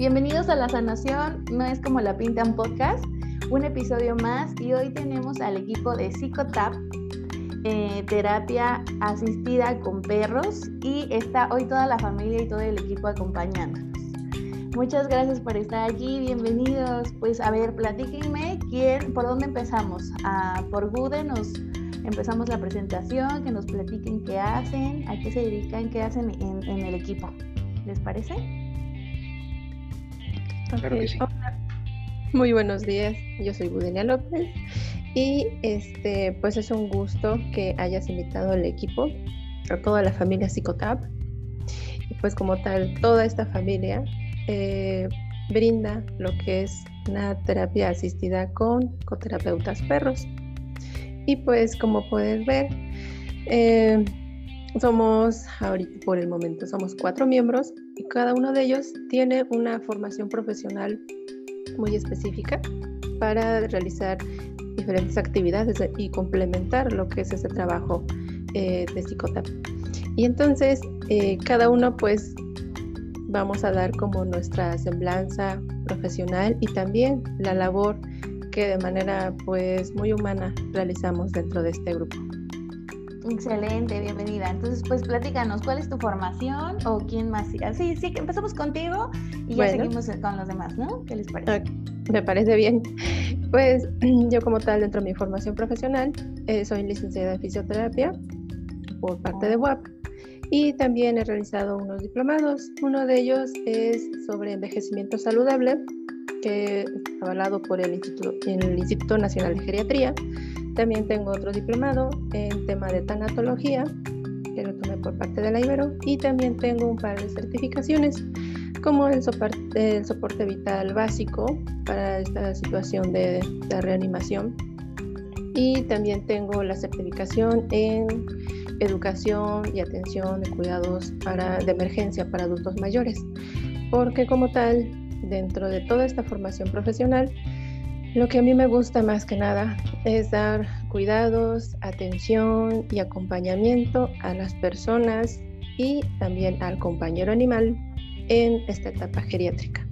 Bienvenidos a La Sanación, no es como la pintan podcast, un episodio más y hoy tenemos al equipo de Psicotap, eh, terapia asistida con perros y está hoy toda la familia y todo el equipo acompañándonos. Muchas gracias por estar aquí, bienvenidos. Pues a ver, platíquenme quién, por dónde empezamos. Ah, por Gude nos empezamos la presentación, que nos platiquen qué hacen, a qué se dedican, qué hacen en, el equipo. ¿Les parece? Muy buenos días, yo soy Budenia López y este pues es un gusto que hayas invitado al equipo, a toda la familia Psicotap. Y pues como tal, toda esta familia eh, brinda lo que es una terapia asistida con coterapeutas perros. Y pues como puedes ver, eh, somos, ahorita por el momento, somos cuatro miembros y cada uno de ellos tiene una formación profesional muy específica para realizar diferentes actividades y complementar lo que es ese trabajo eh, de psicotap. Y entonces, eh, cada uno pues vamos a dar como nuestra semblanza profesional y también la labor que de manera pues muy humana realizamos dentro de este grupo. Excelente, bienvenida. Entonces, pues platícanos, ¿cuál es tu formación o quién más? Sí, sí, empezamos contigo y ya seguimos con los demás, ¿no? ¿Qué les parece? Me parece bien. Pues yo como tal, dentro de mi formación profesional, eh, soy licenciada en fisioterapia por parte de WAP y también he realizado unos diplomados. Uno de ellos es sobre envejecimiento saludable, que es avalado por el Instituto, el Instituto Nacional de Geriatría. También tengo otro diplomado en tema de tanatología, que lo tomé por parte de la Ibero, y también tengo un par de certificaciones como el soporte, vital básico para esta situación de, de reanimación. Y también tengo la certificación en educación y atención de cuidados para, de emergencia para adultos mayores, porque como tal, dentro de toda esta formación profesional, lo que a mí me gusta más que nada es dar cuidados, atención y acompañamiento a las personas y también al compañero animal en esta etapa geriátrica.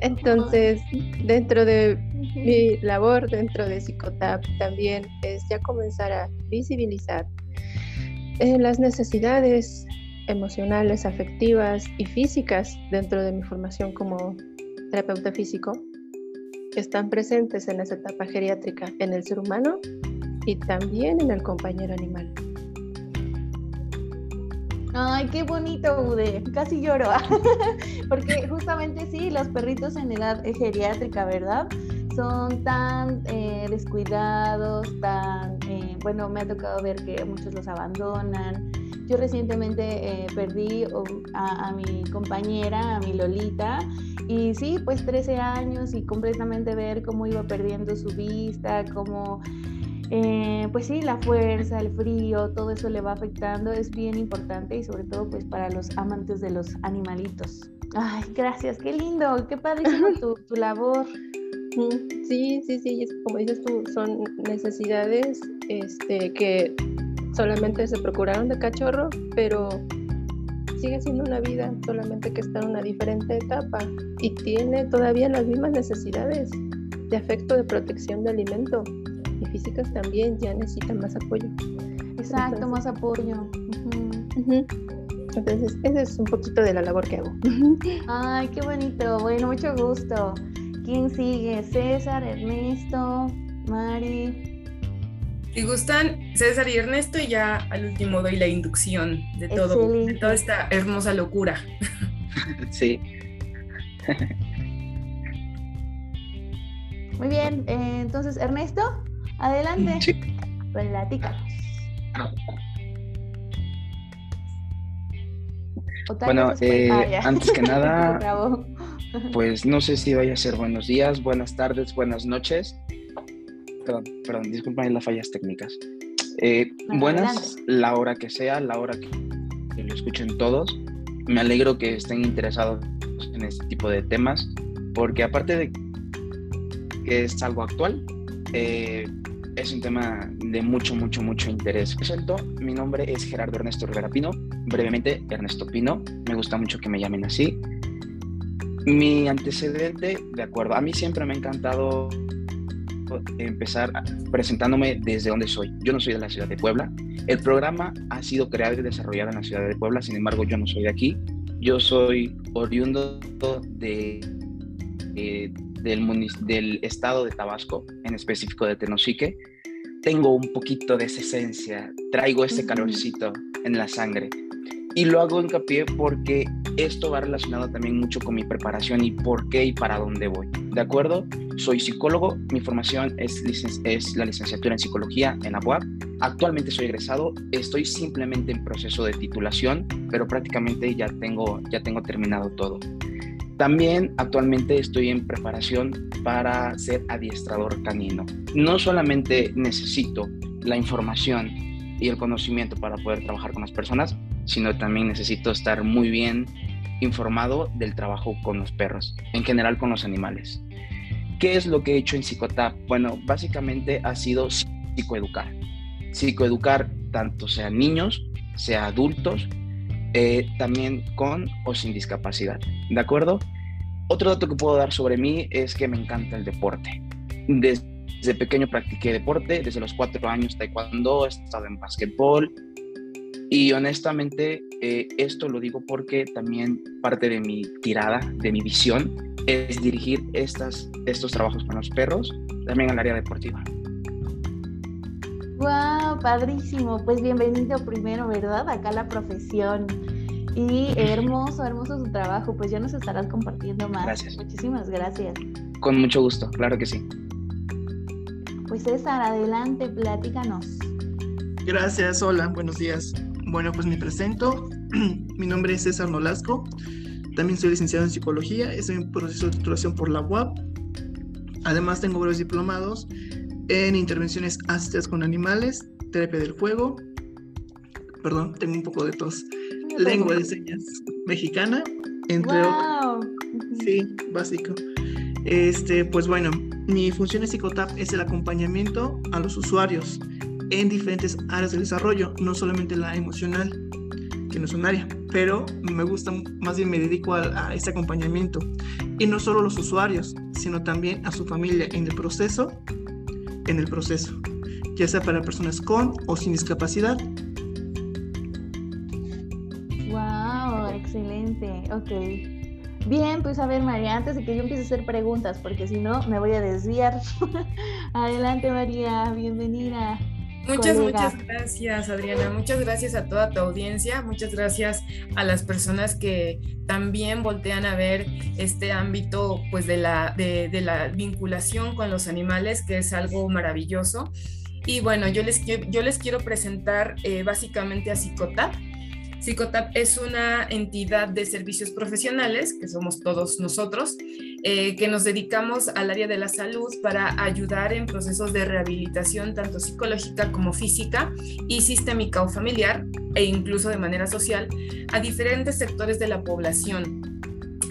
Entonces, dentro de mi labor, dentro de Psicotap, también es ya comenzar a visibilizar eh, las necesidades emocionales, afectivas y físicas dentro de mi formación como terapeuta físico que están presentes en esa etapa geriátrica en el ser humano y también en el compañero animal. Ay, qué bonito, Ude. Casi lloro. Porque justamente sí, los perritos en edad geriátrica, ¿verdad? Son tan eh, descuidados, tan bueno, me ha tocado ver que muchos los abandonan. Yo recientemente eh, perdí a, mi compañera, a mi Lolita, y sí, pues 13 años y completamente ver cómo iba perdiendo su vista, cómo, eh, pues sí, la fuerza, el frío, todo eso le va afectando, es bien importante y sobre todo pues para los amantes de los animalitos. Ay, gracias, qué lindo, qué padre tu, tu labor. Sí, sí, sí, como dices tú, son necesidades este, que solamente se procuraron de cachorro, pero sigue siendo una vida, solamente que está en una diferente etapa y tiene todavía las mismas necesidades de afecto, de protección, de alimento y físicas también ya necesitan más apoyo. Exacto, más apoyo. Entonces, ese es un poquito de la labor que hago. Ay, qué bonito. Bueno, mucho gusto. ¿Quién sigue? César, Ernesto, Mari. Si gustan, César y Ernesto, y ya al último doy la inducción de todo, de toda esta hermosa locura. Sí. Muy bien, eh, entonces Ernesto, adelante. Sí. Platícanos. Bueno, eh, ah, antes que nada, Pues no sé si vaya a ser buenos días, buenas tardes, buenas noches. Perdón, perdón, disculpen las fallas técnicas. Eh, buenas, la hora que sea, la hora que, lo escuchen todos. Me alegro que estén interesados en este tipo de temas, porque aparte de que es algo actual, eh, es un tema de mucho, mucho, mucho interés. Presento, mi nombre es Gerardo Ernesto Rivera Pino, brevemente Ernesto Pino, me gusta mucho que me llamen así. Mi antecedente, de acuerdo, a mí siempre me ha encantado empezar presentándome desde donde soy. Yo no soy de la ciudad de Puebla. El programa ha sido creado y desarrollado en la ciudad de Puebla, sin embargo yo no soy de aquí. Yo soy oriundo de, eh, del, del estado de Tabasco, en específico de Tenosique. Tengo un poquito de esa esencia, traigo ese calorcito en la sangre. Y lo hago hincapié porque esto va relacionado también mucho con mi preparación y por qué y para dónde voy. ¿De acuerdo? Soy psicólogo, mi formación es, la licenciatura en psicología en la UAP. Actualmente soy egresado, estoy simplemente en proceso de titulación, pero prácticamente ya tengo, ya tengo terminado todo. También actualmente estoy en preparación para ser adiestrador canino. No solamente necesito la información y el conocimiento para poder trabajar con las personas, sino también necesito estar muy bien informado del trabajo con los perros, en general con los animales. ¿Qué es lo que he hecho en Psicotap? Bueno, básicamente ha sido psicoeducar. Psicoeducar tanto sean niños, sea adultos, eh, también con o sin discapacidad. ¿De acuerdo? Otro dato que puedo dar sobre mí es que me encanta el deporte. Desde pequeño practiqué deporte, desde los cuatro años taekwondo, he estado en básquetbol, y honestamente, eh, esto lo digo porque también parte de mi tirada, de mi visión, es dirigir estas, estos trabajos con los perros también al área deportiva. ¡Wow! Padrísimo. Pues bienvenido primero, ¿verdad? Acá a la profesión. Y hermoso, hermoso su trabajo. Pues ya nos estarás compartiendo más. Gracias. Muchísimas gracias. Con mucho gusto, claro que sí. Pues César, adelante, platícanos. Gracias, hola, buenos días. Bueno, pues me presento. Mi nombre es César Nolasco. También soy licenciado en psicología. Estoy en proceso de titulación por la UAP. Además, tengo varios diplomados en intervenciones asistidas con animales, terapia del juego. Perdón, tengo un poco de tos. Lengua de señas mexicana, entre otros. Sí, básico. Este, pues bueno, mi función en Psicotap es el acompañamiento a los usuarios en diferentes áreas del desarrollo, no solamente la emocional, que no es un área, pero me gusta, más bien me dedico a, ese acompañamiento. Y no solo los usuarios, sino también a su familia en el proceso, en el proceso, ya sea para personas con o sin discapacidad. Wow, excelente, ok. Bien, pues a ver María, antes de que yo empiece a hacer preguntas, porque si no me voy a desviar. Adelante María, bienvenida. Muchas, muchas gracias, Adriana. Muchas gracias a toda tu audiencia. Muchas gracias a las personas que también voltean a ver este ámbito pues, de, la, de, la vinculación con los animales, que es algo maravilloso. Y bueno, yo les, yo les quiero presentar eh, básicamente a Psicotap. Psicotap es una entidad de servicios profesionales, que somos todos nosotros, eh, que nos dedicamos al área de la salud para ayudar en procesos de rehabilitación tanto psicológica como física y sistémica o familiar e incluso de manera social a diferentes sectores de la población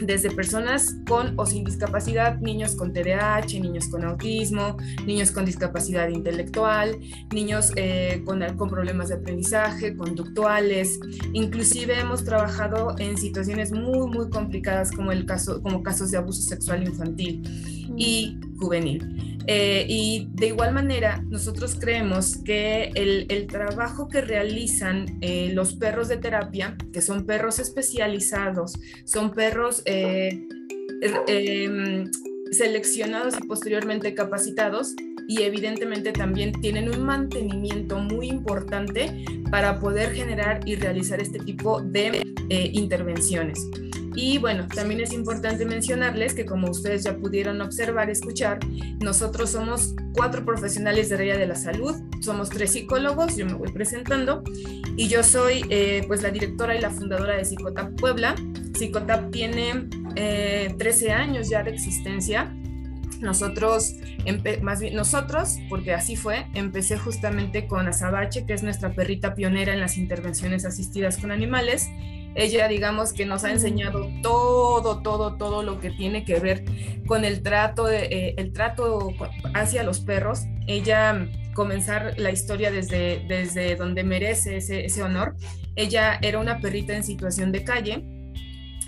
desde personas con o sin discapacidad, niños con TDAH, niños con autismo, niños con discapacidad intelectual, niños eh, con, con problemas de aprendizaje, conductuales. Inclusive hemos trabajado en situaciones muy, muy complicadas como, el caso, como casos de abuso sexual infantil y juvenil. Eh, y de igual manera, nosotros creemos que el, trabajo que realizan eh, los perros de terapia, que son perros especializados, son perros eh, em, seleccionados y posteriormente capacitados, y evidentemente también tienen un mantenimiento muy importante para poder generar y realizar este tipo de intervenciones. Y bueno, también es importante mencionarles que como ustedes ya pudieron observar, escuchar, nosotros somos cuatro profesionales de área de la salud, somos tres psicólogos, yo me voy presentando, y yo soy eh, pues la directora y la fundadora de Psicotap Puebla. Psicotap tiene 13 eh, años ya de existencia. Nosotros, más nosotros, porque así fue, empecé justamente con Azabache, que es nuestra perrita pionera en las intervenciones asistidas con animales ella, digamos, que nos ha enseñado todo, todo, todo lo que tiene que ver con el trato, eh, el trato hacia los perros. Ella comenzar la historia desde, desde donde merece ese, ese honor. Ella era una perrita en situación de calle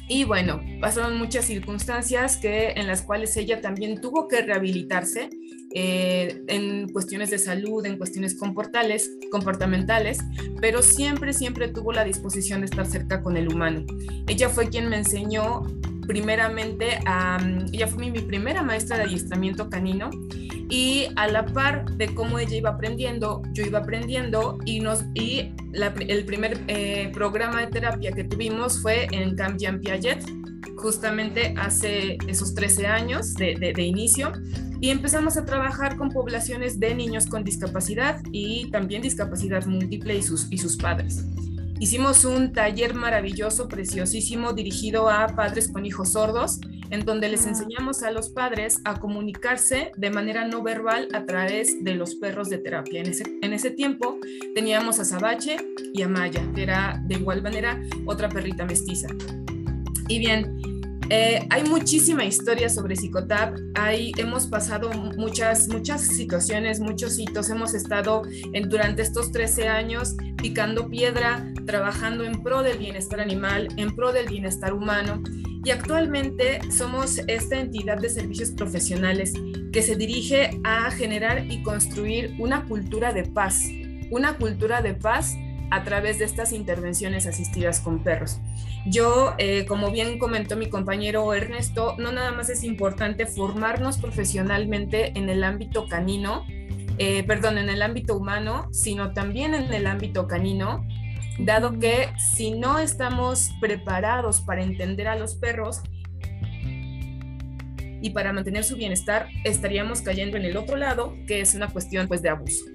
Y bueno, pasaron muchas circunstancias que, en las cuales ella también tuvo que rehabilitarse eh, en cuestiones de salud, en cuestiones comportales, comportamentales, pero siempre, siempre tuvo la disposición de estar cerca con el humano. Ella fue quien me enseñó primeramente, a, ella fue mi, primera maestra de adiestramiento canino y a la par de cómo ella iba aprendiendo, yo iba aprendiendo y, nos, y el primer eh, programa de terapia que tuvimos fue en Camp Jean Piaget, justamente hace esos 13 años de, de inicio y empezamos a trabajar con poblaciones de niños con discapacidad y también discapacidad múltiple y sus, y sus padres. Hicimos un taller maravilloso, preciosísimo, dirigido a padres con hijos sordos, en donde les enseñamos a los padres a comunicarse de manera no verbal a través de los perros de terapia. En ese, en ese tiempo teníamos a Sabache y a Maya, que era de igual manera otra perrita mestiza. Y bien, eh, hay muchísima historia sobre Psicotap, hemos pasado muchas, muchas situaciones, muchos hitos, hemos estado en, durante estos 13 años picando piedra, trabajando en pro del bienestar animal, en pro del bienestar humano. Y actualmente somos esta entidad de servicios profesionales que se dirige a generar y construir una cultura de paz, una cultura de paz a través de estas intervenciones asistidas con perros. Yo, eh, como bien comentó mi compañero Ernesto, no nada más es importante formarnos profesionalmente en el ámbito canino, eh, perdón, en el ámbito humano, sino también en el ámbito canino, dado que si no estamos preparados para entender a los perros, y para mantener su bienestar estaríamos cayendo en el otro lado, que es una cuestión pues de abuso.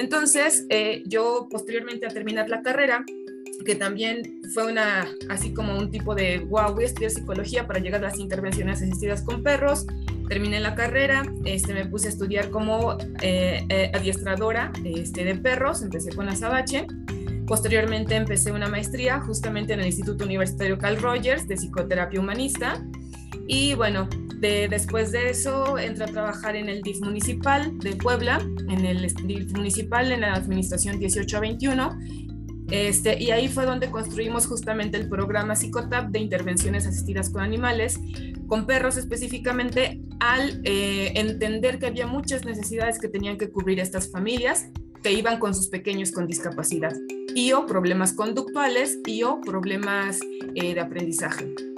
Entonces, eh, yo posteriormente a terminar la carrera, que también fue una, así como un tipo de, wow, voy estudiar psicología para llegar a las intervenciones asistidas con perros. Terminé la carrera, este, me puse a estudiar como eh, eh, adiestradora este, de perros, empecé con Azabache. Posteriormente empecé una maestría justamente en el Instituto Universitario Carl Rogers de Psicoterapia Humanista. Y bueno, después de eso entré a trabajar en el DIF municipal de Puebla, en el DIF municipal en la administración 18 a 21. Este, y ahí fue donde construimos justamente el programa Psicotap de intervenciones asistidas con animales, con perros específicamente, al eh, entender que había muchas necesidades que tenían que cubrir estas familias que iban con sus pequeños con discapacidad y o problemas conductuales y o problemas eh, de aprendizaje.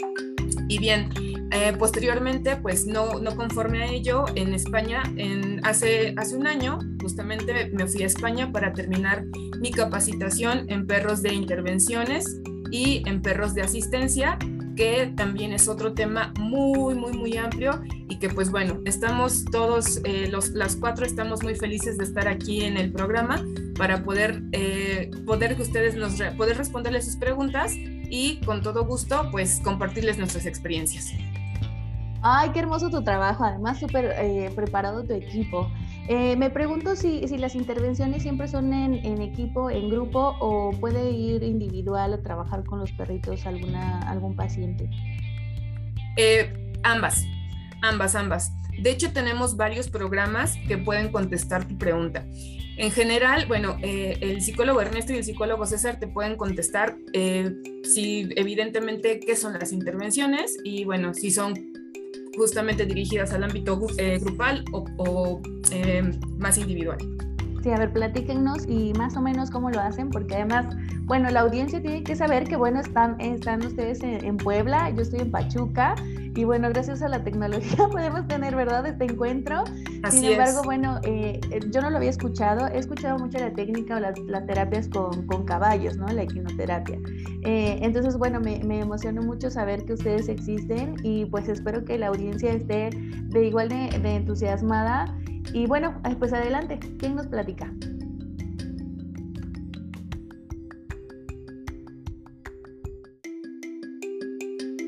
Y bien, eh, posteriormente, pues no, no conforme a ello, en España, en, hace, hace un año, justamente me fui a España para terminar mi capacitación en perros de intervenciones y en perros de asistencia, que también es otro tema muy, muy, muy amplio y que pues bueno, estamos todos, eh, los, las cuatro estamos muy felices de estar aquí en el programa para poder, eh, poder que ustedes nos, poder responderles sus preguntas y con todo gusto pues compartirles nuestras experiencias. Ay, qué hermoso tu trabajo, además súper eh, preparado tu equipo. Eh, me pregunto si, si, las intervenciones siempre son en, en, equipo, en grupo o puede ir individual a trabajar con los perritos alguna, algún paciente. Eh, ambas, ambas, ambas. De hecho, tenemos varios programas que pueden contestar tu pregunta. En general, bueno, el psicólogo Ernesto y el psicólogo César te pueden contestar si evidentemente qué son las intervenciones y bueno, si son justamente dirigidas al ámbito eh, grupal o, eh, más individual. Sí, a ver, platíquenos y más o menos cómo lo hacen, porque además, bueno, la audiencia tiene que saber que, bueno, están, están ustedes en, Puebla, yo estoy en Pachuca, y bueno, gracias a la tecnología podemos tener, ¿verdad?, este encuentro. Sin embargo, bueno, eh, yo no lo había escuchado, he escuchado mucho la técnica o las, terapias con, con, caballos, ¿no?, la equinoterapia. Eh, entonces, bueno, me, me emocionó mucho saber que ustedes existen y pues espero que la audiencia esté de igual de, de entusiasmada y bueno, pues adelante, ¿quién nos platica?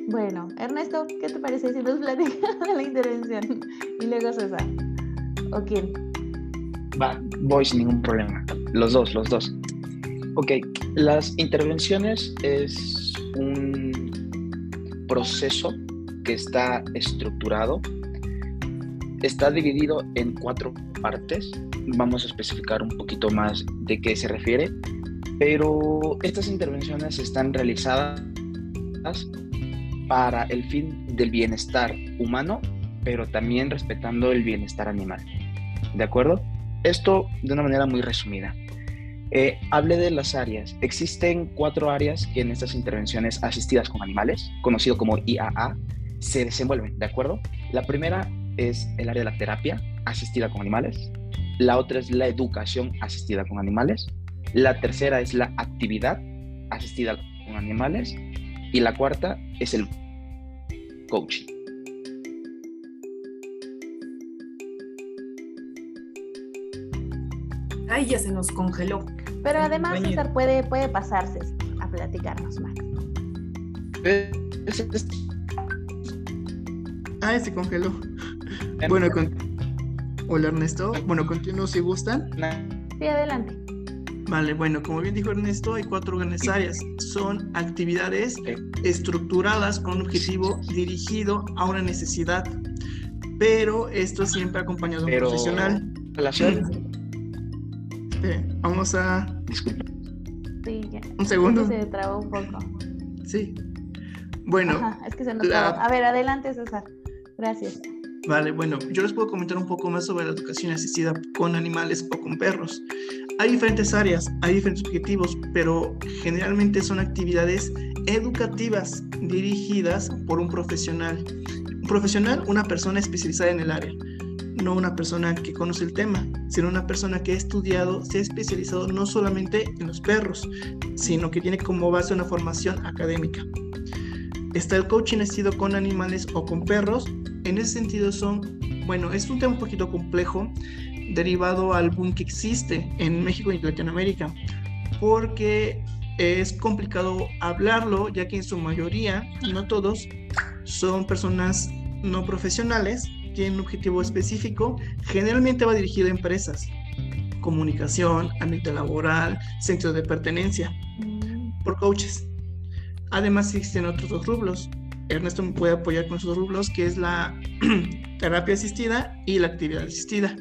Bueno, Ernesto, ¿qué te parece si nos platicas la intervención? Y luego César. ¿O quién? Va, voy sin ningún problema. Los dos, los dos. Ok, las intervenciones es un proceso que está estructurado está dividido en cuatro partes. Vamos a especificar un poquito más de qué se refiere, pero estas intervenciones están realizadas para el fin del bienestar humano, pero también respetando el bienestar animal. ¿De acuerdo? Esto de una manera muy resumida. Eh, hable de las áreas. Existen cuatro áreas que en estas intervenciones asistidas con animales, conocido como IAA, se desenvuelven, ¿de acuerdo? La primera es el área de la terapia asistida con animales. La otra es la educación asistida con animales. La tercera es la actividad asistida con animales. Y la cuarta es el coaching. Ay, ya se nos congeló. Pero además, César puede, puede pasarse a platicarnos más. Ah, se congeló. Bueno, hola Ernesto. Bueno, continúo si gustan. Sí, adelante. Vale, bueno, como bien dijo Ernesto, hay cuatro grandes áreas. Son actividades estructuradas con un objetivo dirigido a una necesidad, pero esto siempre acompañado de un profesional. Relación vamos a. Sí, Un segundo. Se trabó un poco. Sí. Bueno. es que se nos A ver, adelante, César. Gracias. Vale, bueno, yo les puedo comentar un poco más sobre la educación asistida con animales o con perros. Hay diferentes áreas, hay diferentes objetivos, pero generalmente son actividades educativas dirigidas por un profesional. Un profesional, una persona especializada en el área no una persona que conoce el tema, sino una persona que ha estudiado, se ha especializado no solamente en los perros, sino que tiene como base una formación académica. Está el coaching asistido con animales o con perros. En ese sentido son, bueno, es un tema un poquito complejo, derivado al boom que existe en México y Latinoamérica, porque es complicado hablarlo, ya que en su mayoría, no todos, son personas no profesionales tiene un objetivo específico, generalmente va dirigido a empresas, comunicación, ámbito laboral, centro de pertenencia, mm. por coaches. Además existen otros dos rublos. Ernesto me puede apoyar con esos rublos, que es la terapia asistida y la actividad asistida.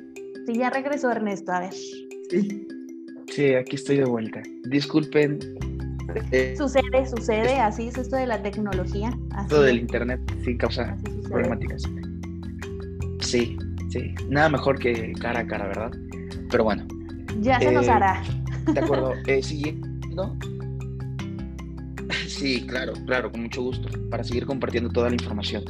Sí, ya regresó Ernesto, a ver. Sí. Sí, aquí estoy de vuelta. Disculpen. Eh, sucede, sucede, así es esto de la tecnología. Todo del internet sí causa problemáticas. Sí, sí. Nada mejor que cara a cara, ¿verdad? Pero bueno. Ya se nos eh, hará. De acuerdo. Eh, siguiendo. Sí, claro, claro, con mucho gusto, para seguir compartiendo toda la información.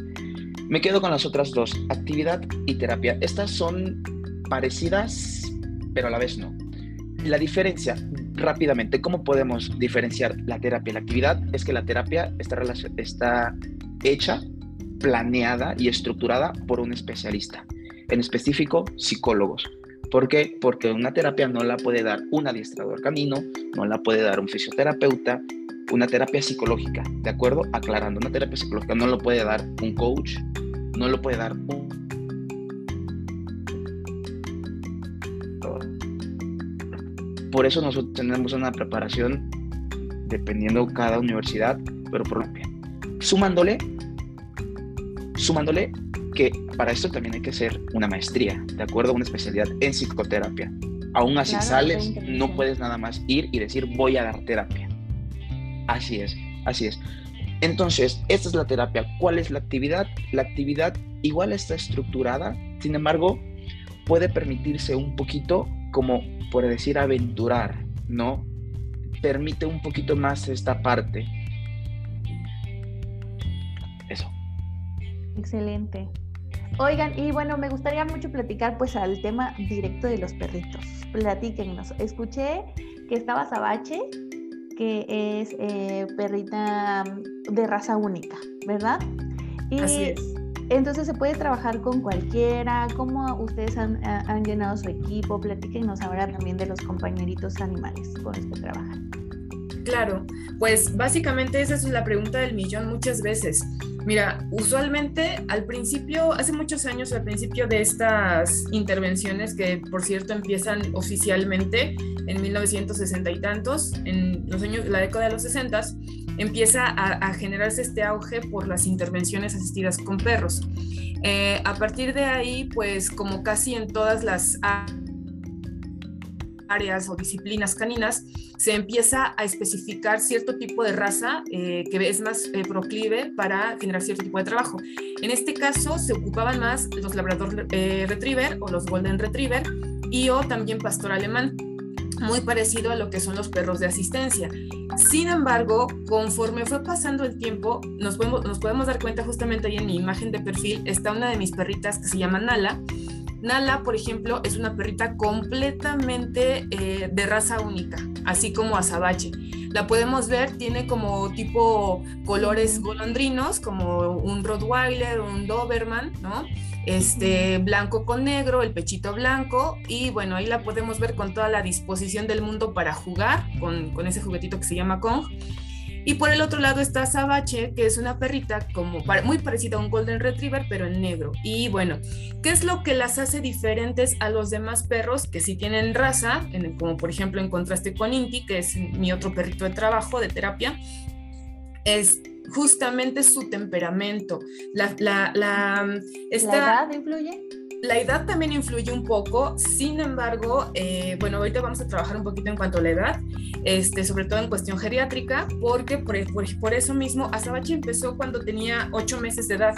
Me quedo con las otras dos, actividad y terapia. Estas son parecidas, pero a la vez no. La diferencia, rápidamente, ¿cómo podemos diferenciar la terapia y la actividad? Es que la terapia está, está hecha planeada y estructurada por un especialista, en específico psicólogos. ¿Por qué? Porque una terapia no la puede dar un adiestrador camino, no la puede dar un fisioterapeuta, una terapia psicológica, ¿de acuerdo? Aclarando, una terapia psicológica no lo puede dar un coach, no lo puede dar un... Por eso nosotros tenemos una preparación dependiendo cada universidad, pero por sumándole sumándole que para esto también hay que hacer una maestría, de acuerdo una especialidad en psicoterapia. Aún así sales, no puedes nada más ir y decir voy a dar terapia. Así es, así es. Entonces, esta es la terapia. ¿Cuál es la actividad? La actividad igual está estructurada, sin embargo, puede permitirse un poquito, como por decir, aventurar, ¿no? Permite un poquito más esta parte. Eso. Excelente. Oigan, y bueno, me gustaría mucho platicar pues al tema directo de los perritos. Platíquenos. Escuché que estaba Sabache, que es eh, perrita de raza única, ¿verdad? Y Así es. Entonces se puede trabajar con cualquiera. ¿Cómo ustedes han, han llenado su equipo? Platíquenos ahora también de los compañeritos animales con los que trabajan. Claro, pues básicamente esa es la pregunta del millón muchas veces. Mira, usualmente al principio, hace muchos años, al principio de estas intervenciones, que por cierto empiezan oficialmente en 1960 y tantos, en los años, la década de los 60, empieza a, generarse este auge por las intervenciones asistidas con perros. Eh, a partir de ahí, pues como casi en todas las o disciplinas caninas, se empieza a especificar cierto tipo de raza eh, que es más eh, proclive para generar cierto tipo de trabajo. En este caso se ocupaban más los labrador eh, retriever o los golden retriever y o también pastor alemán muy parecido a lo que son los perros de asistencia. Sin embargo, conforme fue pasando el tiempo, nos podemos, nos podemos dar cuenta justamente ahí en mi imagen de perfil, está una de mis perritas que se llama Nala. Nala, por ejemplo, es una perrita completamente eh, de raza única, así como Azabache. La podemos ver, tiene como tipo colores golondrinos, como un Rottweiler, un Doberman, ¿no? este blanco con negro, el pechito blanco y bueno, ahí la podemos ver con toda la disposición del mundo para jugar con, ese juguetito que se llama Kong. Y por el otro lado está Sabache, que es una perrita como muy parecida a un Golden Retriever, pero en negro. Y bueno, ¿qué es lo que las hace diferentes a los demás perros que sí tienen raza? como por ejemplo en contraste con Inti, que es mi otro perrito de trabajo, de terapia. Es justamente su temperamento. La, la, edad influye? La edad también influye un poco, sin embargo, eh, bueno, ahorita vamos a trabajar un poquito en cuanto a la edad, este, sobre todo en cuestión geriátrica, porque por, eso mismo Azabache empezó cuando tenía 8 meses de edad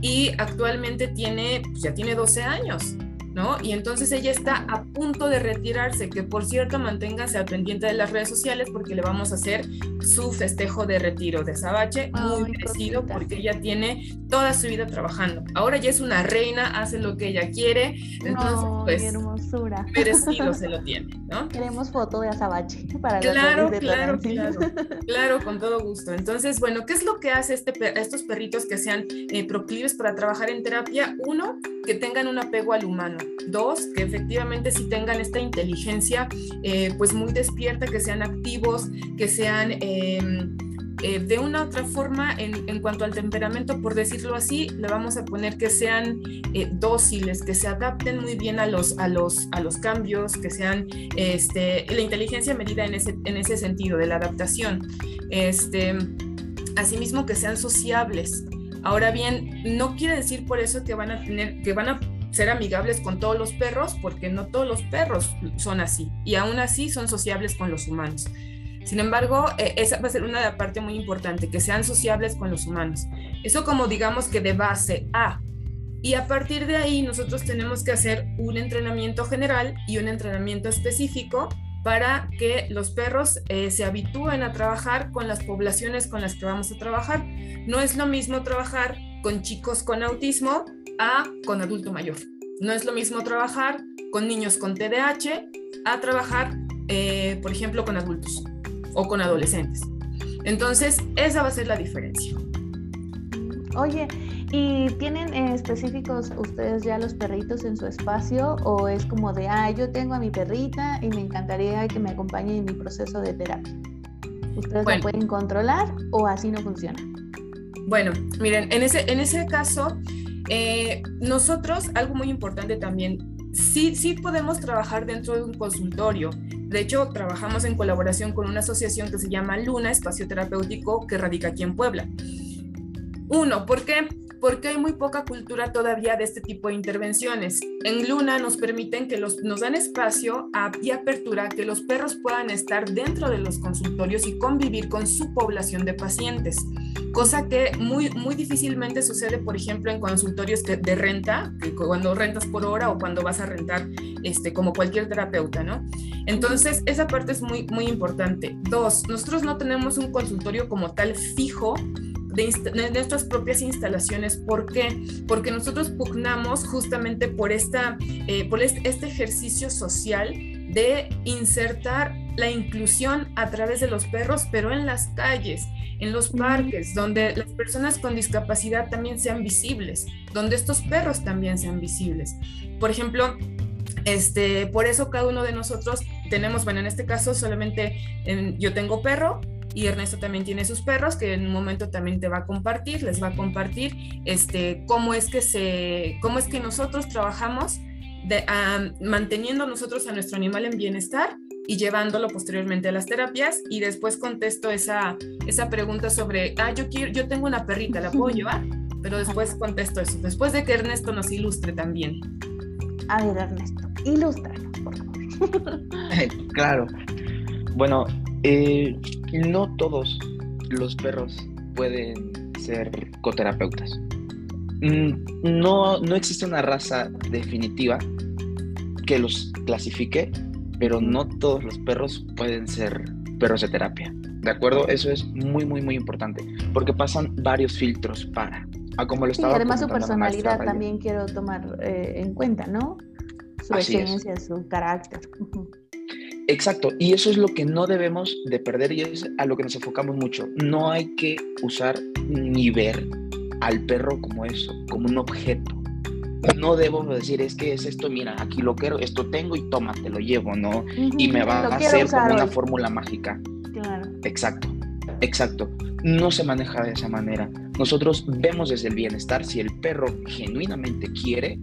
y actualmente tiene, pues, ya tiene 12 años. ¿No? Y entonces ella está a punto de retirarse, que por cierto manténgase al pendiente de las redes sociales porque le vamos a hacer su festejo de retiro de Sabache, muy merecido porque ella tiene toda su vida trabajando. Ahora ya es una reina, hace lo que ella quiere, entonces pues hermosura. merecido se lo tiene, ¿no? Queremos foto de Azabache para Claro, claro, claro, claro, con todo gusto. Entonces, bueno, ¿qué es lo que hace este, estos perritos que sean eh, proclives para trabajar en terapia? Uno, que tengan un apego al humano. Dos, que efectivamente si tengan esta inteligencia eh, pues muy despierta, que sean activos, que sean... Em, eh, de una otra forma, en, cuanto al temperamento, por decirlo así, le vamos a poner que sean eh, dóciles, que se adapten muy bien a los, a los, a los cambios, que sean este, la inteligencia medida en ese, en ese sentido, de la adaptación. Este, asimismo, que sean sociables. Ahora bien, no quiere decir por eso que van a tener, que van a ser amigables con todos los perros, porque no todos los perros son así, y aún así son sociables con los humanos. Sin embargo, eh, esa va a ser una parte muy importante, que sean sociables con los humanos. Eso como digamos que de base A. Y a partir de ahí nosotros tenemos que hacer un entrenamiento general y un entrenamiento específico para que los perros eh, se habitúen a trabajar con las poblaciones con las que vamos a trabajar. No es lo mismo trabajar con chicos con autismo a con adulto mayor. No es lo mismo trabajar con niños con TDAH a trabajar, eh, por ejemplo, con adultos o con adolescentes. Entonces, esa va a ser la diferencia. Oye, ¿y tienen específicos ustedes ya los perritos en su espacio o es como de, ah, yo tengo a mi perrita y me encantaría que me acompañe en mi proceso de terapia? ¿Ustedes lo pueden controlar o así no funciona? Bueno, miren, en ese, en ese caso, eh, nosotros, algo muy importante también, sí, sí podemos trabajar dentro de un consultorio. De hecho, trabajamos en colaboración con una asociación que se llama Luna, Espacio Terapéutico, que radica aquí en Puebla. Uno, ¿por qué? Porque hay muy poca cultura todavía de este tipo de intervenciones. En Luna nos permiten que los, nos dan espacio y apertura que los perros puedan estar dentro de los consultorios y convivir con su población de pacientes cosa que muy, muy difícilmente sucede, por ejemplo, en consultorios de renta, cuando rentas por hora o cuando vas a rentar este, como cualquier terapeuta, ¿no? Entonces, esa parte es muy, muy importante. Dos, nosotros no tenemos un consultorio como tal fijo de, nuestras propias instalaciones. ¿Por qué? Porque nosotros pugnamos justamente por, esta, eh, por este ejercicio social de insertar la inclusión a través de los perros, pero en las calles, en los parques, donde las personas con discapacidad también sean visibles, donde estos perros también sean visibles. Por ejemplo, este, por eso cada uno de nosotros tenemos, bueno, en este caso solamente yo tengo perro y Ernesto también tiene sus perros que en un momento también te va a compartir, les va a compartir este, cómo es que se, cómo es que nosotros trabajamos de, manteniendo nosotros a nuestro animal en bienestar y llevándolo posteriormente a las terapias y después contesto esa, esa pregunta sobre, ah, yo, quiero, yo tengo una perrita, ¿la puedo llevar? Pero después contesto eso, después de que Ernesto nos ilustre también. A ver, Ernesto, ilústranos, por favor. claro. Bueno, eh, no todos los perros pueden ser coterapeutas. Mm, no, no existe una raza definitiva que los clasifique, pero no todos los perros pueden ser perros de terapia. ¿De acuerdo? Eso es muy, muy, muy importante, porque pasan varios filtros para. A como lo estaba y además su personalidad también quiero tomar eh, en cuenta, ¿no? Su esencia, su carácter. Exacto, y eso es lo que no debemos de perder y es a lo que nos enfocamos mucho. No hay que usar ni ver al perro como eso, como un objeto. No debo decir, es que es esto, mira, aquí lo quiero, esto tengo y toma, te lo llevo, ¿no? y me va a hacer como una fórmula mágica. Claro. Exacto, exacto. No se maneja de esa manera. Nosotros vemos desde el bienestar si el perro genuinamente quiere,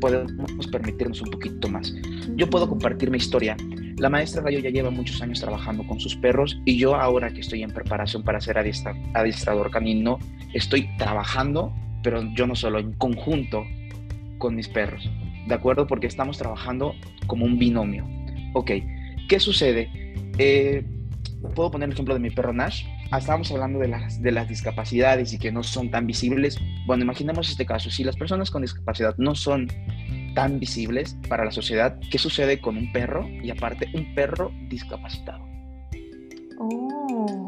podemos permitirnos un poquito más. Yo puedo compartir mi historia. La maestra Rayo ya lleva muchos años trabajando con sus perros y yo ahora que estoy en preparación para ser adiestrador canino, estoy trabajando, pero yo no solo, en conjunto con mis perros, ¿de acuerdo? Porque estamos trabajando como un binomio. Ok, ¿qué sucede? Eh, Puedo poner el ejemplo de mi perro Nash. Ah, estábamos hablando de las, de las discapacidades y que no son tan visibles. Bueno, imaginemos este caso. Si las personas con discapacidad no son tan visibles para la sociedad, ¿qué sucede con un perro? Y aparte, un perro discapacitado. Oh.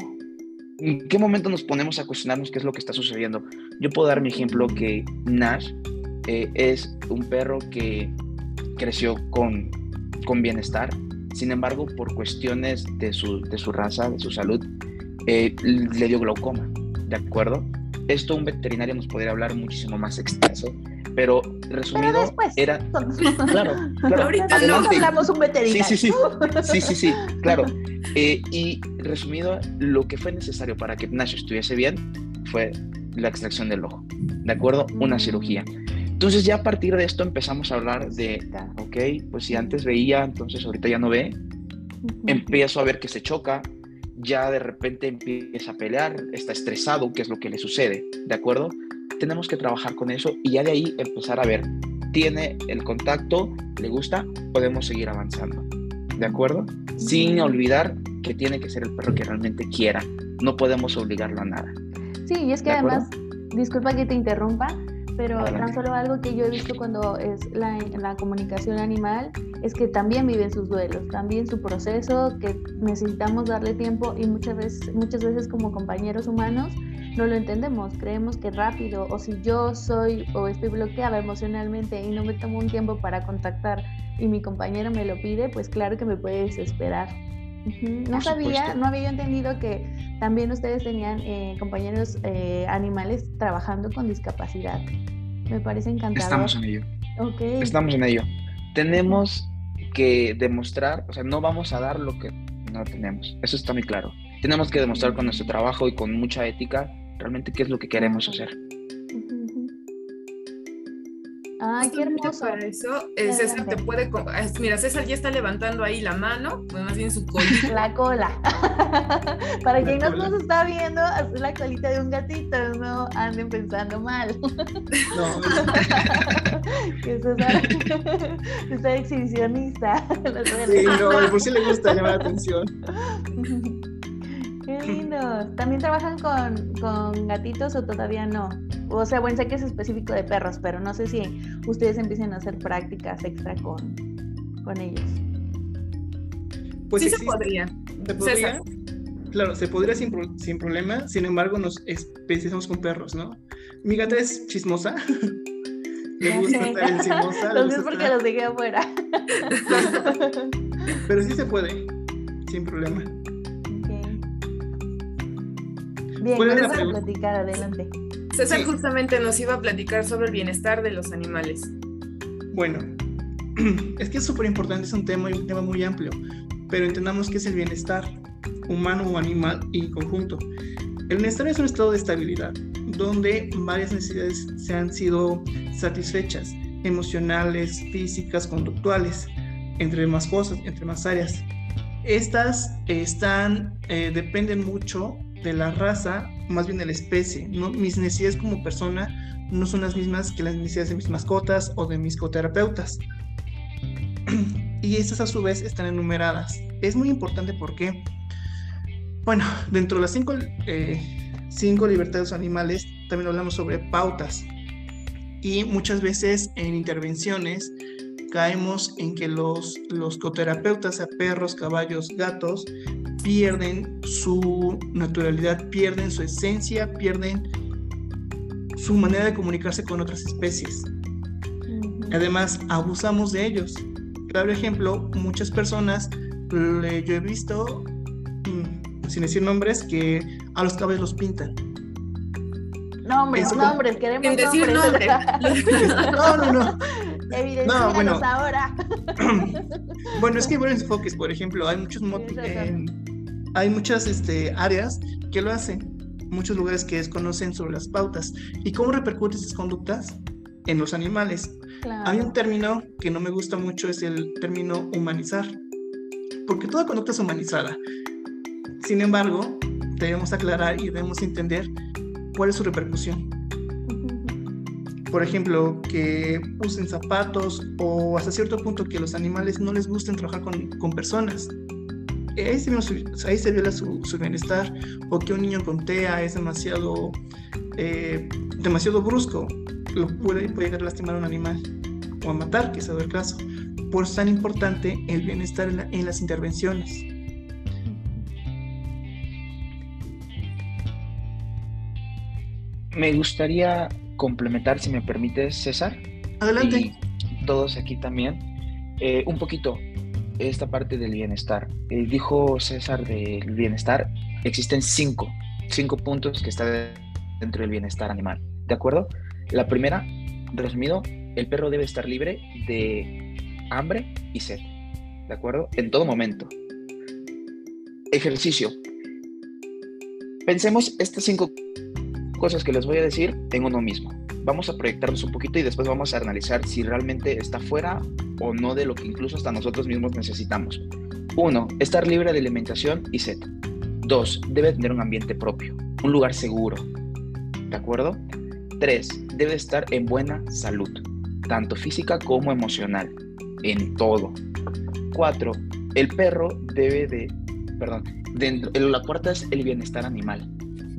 ¿En qué momento nos ponemos a cuestionarnos qué es lo que está sucediendo? Yo puedo dar mi ejemplo que Nash eh, es un perro que creció con, con bienestar, sin embargo, por cuestiones de su, de su raza, de su salud, eh, le dio glaucoma, ¿de acuerdo? Esto un veterinario nos podría hablar muchísimo más extenso, pero resumido era... Claro, claro. Ahorita no hablamos un veterinario. Sí, sí, sí, sí, sí, sí claro. Eh, y resumido, lo que fue necesario para que Nash estuviese bien fue la extracción del ojo, ¿de acuerdo? Una cirugía. Entonces ya a partir de esto empezamos a hablar de, ok, pues si antes veía, entonces ahorita ya no ve, empiezo a ver que se choca, ya de repente empieza a pelear, está estresado, qué es lo que le sucede, ¿de acuerdo? Tenemos que trabajar con eso y ya de ahí empezar a ver, tiene el contacto, le gusta, podemos seguir avanzando, ¿de acuerdo? Sin olvidar que tiene que ser el perro que realmente quiera, no podemos obligarlo a nada. Sí, y es que además, disculpa que te interrumpa, pero tan solo algo que yo he visto cuando es la, la, comunicación animal es que también viven sus duelos, también su proceso, que necesitamos darle tiempo y muchas veces, muchas veces como compañeros humanos no lo entendemos, creemos que rápido o si yo soy o estoy bloqueada emocionalmente y no me tomo un tiempo para contactar y mi compañero me lo pide, pues claro que me puede desesperar. No sabía, no había entendido que también ustedes tenían eh, compañeros eh, animales trabajando con discapacidad. Me parece encantador. Estamos en ello. Estamos en ello. Tenemos que demostrar, o sea, no vamos a dar lo que no tenemos. Eso está muy claro. Tenemos que demostrar con nuestro trabajo y con mucha ética realmente qué es lo que queremos hacer. Ay, qué hermoso. Para eso, eh, César te puede. Mira, César ya está levantando ahí la mano, pues más bien su colita. La cola. para quien no nos está viendo, hacer la colita de un gatito, no anden pensando mal. No. que César está exhibicionista. sí, no, por si le gusta llamar la atención. Qué lindo. ¿También trabajan con, con gatitos o todavía no? O sea, bueno, sé que es específico de perros, pero no sé si ustedes empiecen a hacer prácticas extra con, con ellos. Pues sí, se podría. Se podría. Claro, se podría sin, sin, problema, sin embargo nos especializamos con perros, ¿no? Mi gata es chismosa. Le gusta estar encimosa. Lo sé porque los dejé afuera. Pero sí se puede, sin problema. Bien, vamos a platicar, adelante. César justamente nos iba a platicar sobre el bienestar de los animales. Bueno, es que es súper importante, es un tema, un tema muy amplio, pero entendamos qué es el bienestar humano o animal y conjunto. El bienestar es un estado de estabilidad donde varias necesidades se han sido satisfechas, emocionales, físicas, conductuales, entre más cosas, entre más áreas. Estas están, eh, dependen mucho de la raza, más bien de la especie. ¿no? Mis necesidades como persona no son las mismas que las necesidades de mis mascotas o de mis coterapeutas. y estas a su vez están enumeradas. Es muy importante porque, bueno, dentro de las cinco, eh, cinco libertades animales también hablamos sobre pautas y muchas veces en intervenciones caemos en que los, los coterapeutas a perros, caballos, gatos pierden su naturalidad, pierden su esencia, pierden su manera de comunicarse con otras especies. Además, abusamos de ellos. Claro ejemplo, muchas personas, yo he visto, mm, sin decir nombres, que a los caballos los pintan. Nombres, nombres, queremos Sin decir nombres. no, no, no. No, bueno. ahora. bueno, es que hay varios enfoques, por ejemplo, hay muchos eh, hay muchas este, áreas que lo hacen, muchos lugares que desconocen sobre las pautas. ¿Y cómo repercuten esas conductas en los animales? Hay un término que no me gusta mucho, es el término humanizar, porque toda conducta es humanizada. Sin embargo, debemos aclarar y debemos entender cuál es su repercusión. Por ejemplo, que usen zapatos o hasta cierto punto que los animales no les gusten trabajar con, con personas. Ahí se, ahí se viola su, su, bienestar o que un niño con TEA es demasiado, eh, demasiado brusco, lo puede, puede llegar a lastimar a un animal o a matar, que es el caso. Por eso es tan importante el bienestar en, en las intervenciones. Me gustaría complementar, si me permites, César. Adelante. Y todos aquí también. Eh, un poquito esta parte del bienestar. Eh, dijo César del bienestar, existen cinco, cinco puntos que están dentro del bienestar animal. ¿De acuerdo? La primera, resumido, el perro debe estar libre de hambre y sed. ¿De acuerdo? En todo momento. Ejercicio. Pensemos estas cinco cosas que les voy a decir en uno mismo. Vamos a proyectarnos un poquito y después vamos a analizar si realmente está fuera o no de lo que incluso hasta nosotros mismos necesitamos. Uno, estar libre de alimentación y sed. Dos, debe tener un ambiente propio, un lugar seguro. ¿De acuerdo? Tres, debe estar en buena salud, tanto física como emocional, en todo. Cuatro, el perro debe de, perdón, dentro, la cuarta es el bienestar animal.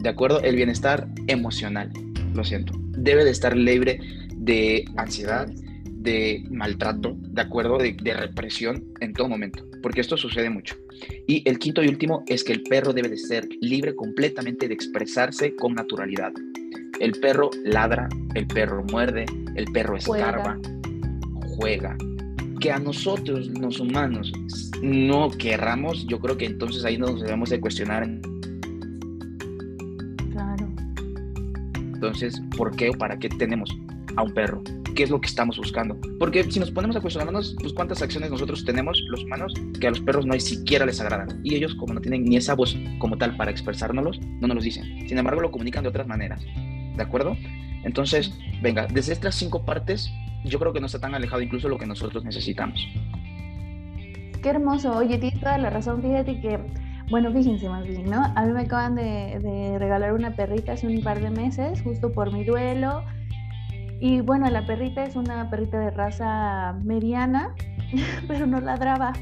¿De acuerdo? El bienestar emocional, lo siento. Debe de estar libre de ansiedad, de maltrato, ¿de acuerdo? De, represión en todo momento, porque esto sucede mucho. Y el quinto y último es que el perro debe de ser libre completamente de expresarse con naturalidad. El perro ladra, el perro muerde, el perro escarba, juega. Que a nosotros, los humanos, no querramos, yo creo que entonces ahí nos debemos de cuestionar Entonces, ¿por qué o para qué tenemos a un perro? ¿Qué es lo que estamos buscando? Porque si nos ponemos a cuestionarnos, pues cuántas acciones nosotros tenemos, los humanos, que a los perros no ni siquiera les agradan. Y ellos, como no tienen ni esa voz como tal para expresárnoslos, no nos los dicen. Sin embargo, lo comunican de otras maneras. ¿De acuerdo? Entonces, venga, desde estas cinco partes, yo creo que no está tan alejado incluso lo que nosotros necesitamos. Qué hermoso. Oye, tienes toda la razón. Fíjate que bueno, fíjense más bien, ¿no? A mí me acaban de, regalar una perrita hace un par de meses, justo por mi duelo. Y bueno, la perrita es una perrita de raza mediana, pero no ladraba.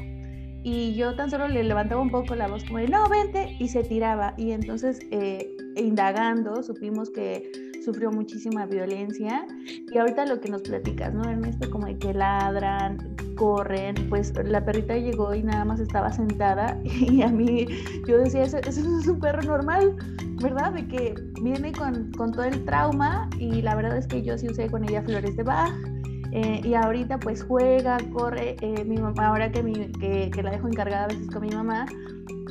Y yo tan solo le levantaba un poco la voz como de, no, vente, y se tiraba. Y entonces, eh, indagando, supimos que sufrió muchísima violencia. Y ahorita lo que nos platicas, ¿no, Ernesto? Como de que ladran, corren, pues la perrita llegó y nada más estaba sentada y a mí yo decía, eso, eso es un perro normal, ¿verdad? De que viene con, con, todo el trauma y la verdad es que yo sí usé con ella flores de Bach. Eh, y ahorita pues juega, corre, eh, mi mamá, ahora que, mi, que, que, la dejo encargada a veces con mi mamá,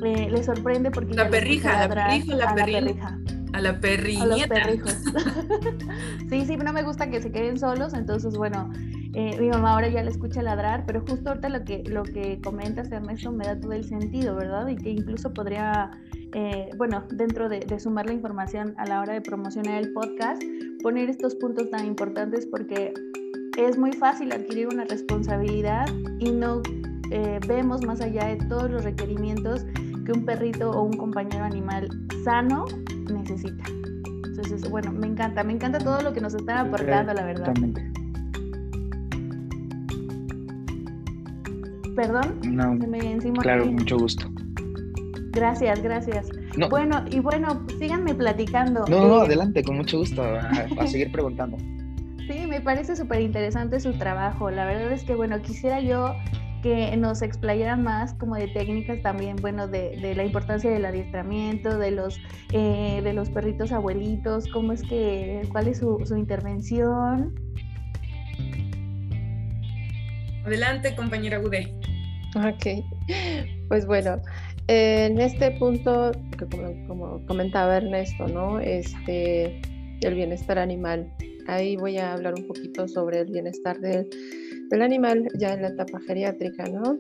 eh, le sorprende porque... La perrija, la perrija, la perrija. A la perrilla. A los perrijos. sí, sí, no me gusta que se queden solos, entonces bueno, eh, mi mamá ahora ya le escucha ladrar, pero justo ahorita lo que, lo que comentas, Ernesto, me da todo el sentido, ¿verdad? Y que incluso podría, eh, bueno, dentro de, sumar la información a la hora de promocionar el podcast, poner estos puntos tan importantes porque es muy fácil adquirir una responsabilidad y no eh, vemos más allá de todos los requerimientos que un perrito o un compañero animal sano necesita. Entonces, bueno, me encanta, me encanta todo lo que nos están aportando, la verdad. Perdón, no, se me encima. Claro, mucho gusto. Gracias, gracias. Bueno, y bueno, síganme platicando. No, no, eh, adelante, con mucho gusto, a, seguir preguntando. Sí, me parece súper interesante su trabajo. La verdad es que, bueno, quisiera yo que nos explayaran más como de técnicas también, bueno, de, la importancia del adiestramiento, de los, eh, de los perritos abuelitos, cómo es que, cuál es su, su intervención. Adelante, compañera Gude. Ok, pues bueno, en este punto, como, comentaba Ernesto, ¿no? Este, el bienestar animal. Ahí voy a hablar un poquito sobre el bienestar del, del animal ya en la etapa geriátrica, ¿no?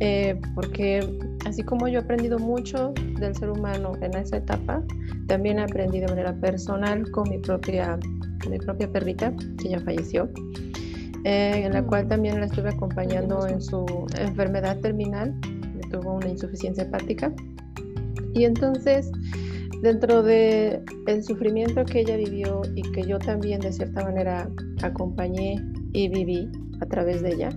Eh, porque así como yo he aprendido mucho del ser humano en esa etapa, también he aprendido de manera personal con mi propia, mi propia perrita, que ya falleció. Eh, en la cual también la estuve acompañando en su enfermedad terminal, tuvo una insuficiencia hepática. Y entonces, dentro de el sufrimiento que ella vivió y que yo también de cierta manera acompañé y viví a través de ella,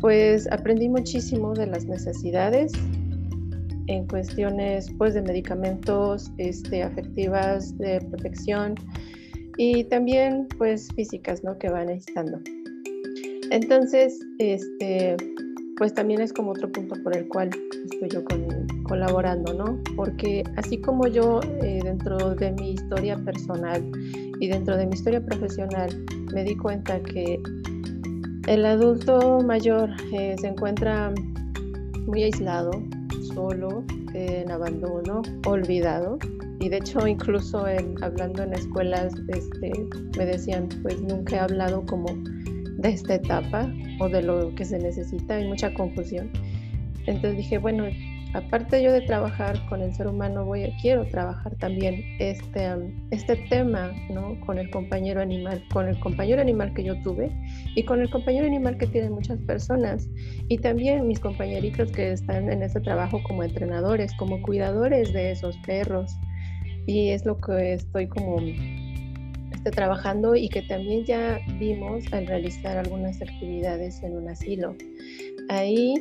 pues aprendí muchísimo de las necesidades en cuestiones pues de medicamentos este, afectivas, de protección y también pues físicas, ¿no? Que van necesitando. Entonces, este, pues también es como otro punto por el cual estoy yo colaborando, ¿no? Porque así como yo eh, dentro de mi historia personal y dentro de mi historia profesional me di cuenta que el adulto mayor eh, se encuentra muy aislado, solo, en abandono, olvidado. Y de hecho, incluso hablando en escuelas, este, me decían, pues nunca he hablado como de esta etapa o de lo que se necesita, hay mucha confusión. Entonces dije, bueno, aparte yo de trabajar con el ser humano, voy quiero trabajar también este, este tema, ¿no? Con el compañero animal, con el compañero animal que yo tuve y con el compañero animal que tienen muchas personas y también mis compañeritos que están en este trabajo como entrenadores, como cuidadores de esos perros. Y es lo que estoy como trabajando y que también ya vimos al realizar algunas actividades en un asilo. Ahí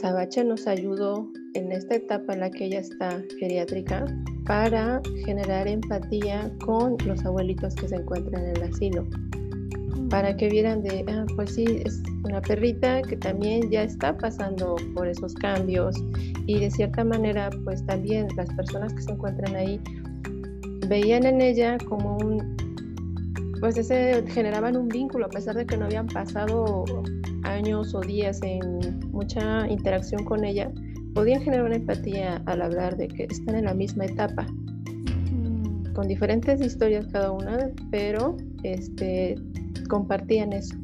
Azabache nos ayudó en esta etapa en la que ella está geriátrica para generar empatía con los abuelitos que se encuentran en el asilo. Para que vieran de, ah, pues sí, es una perrita que también ya está pasando por esos cambios y de cierta manera, pues también las personas que se encuentran ahí veían en ella como un pues ese generaban un vínculo a pesar de que no habían pasado años o días en mucha interacción con ella, podían generar una empatía al hablar de que están en la misma etapa, con diferentes historias cada una, pero este, compartían eso.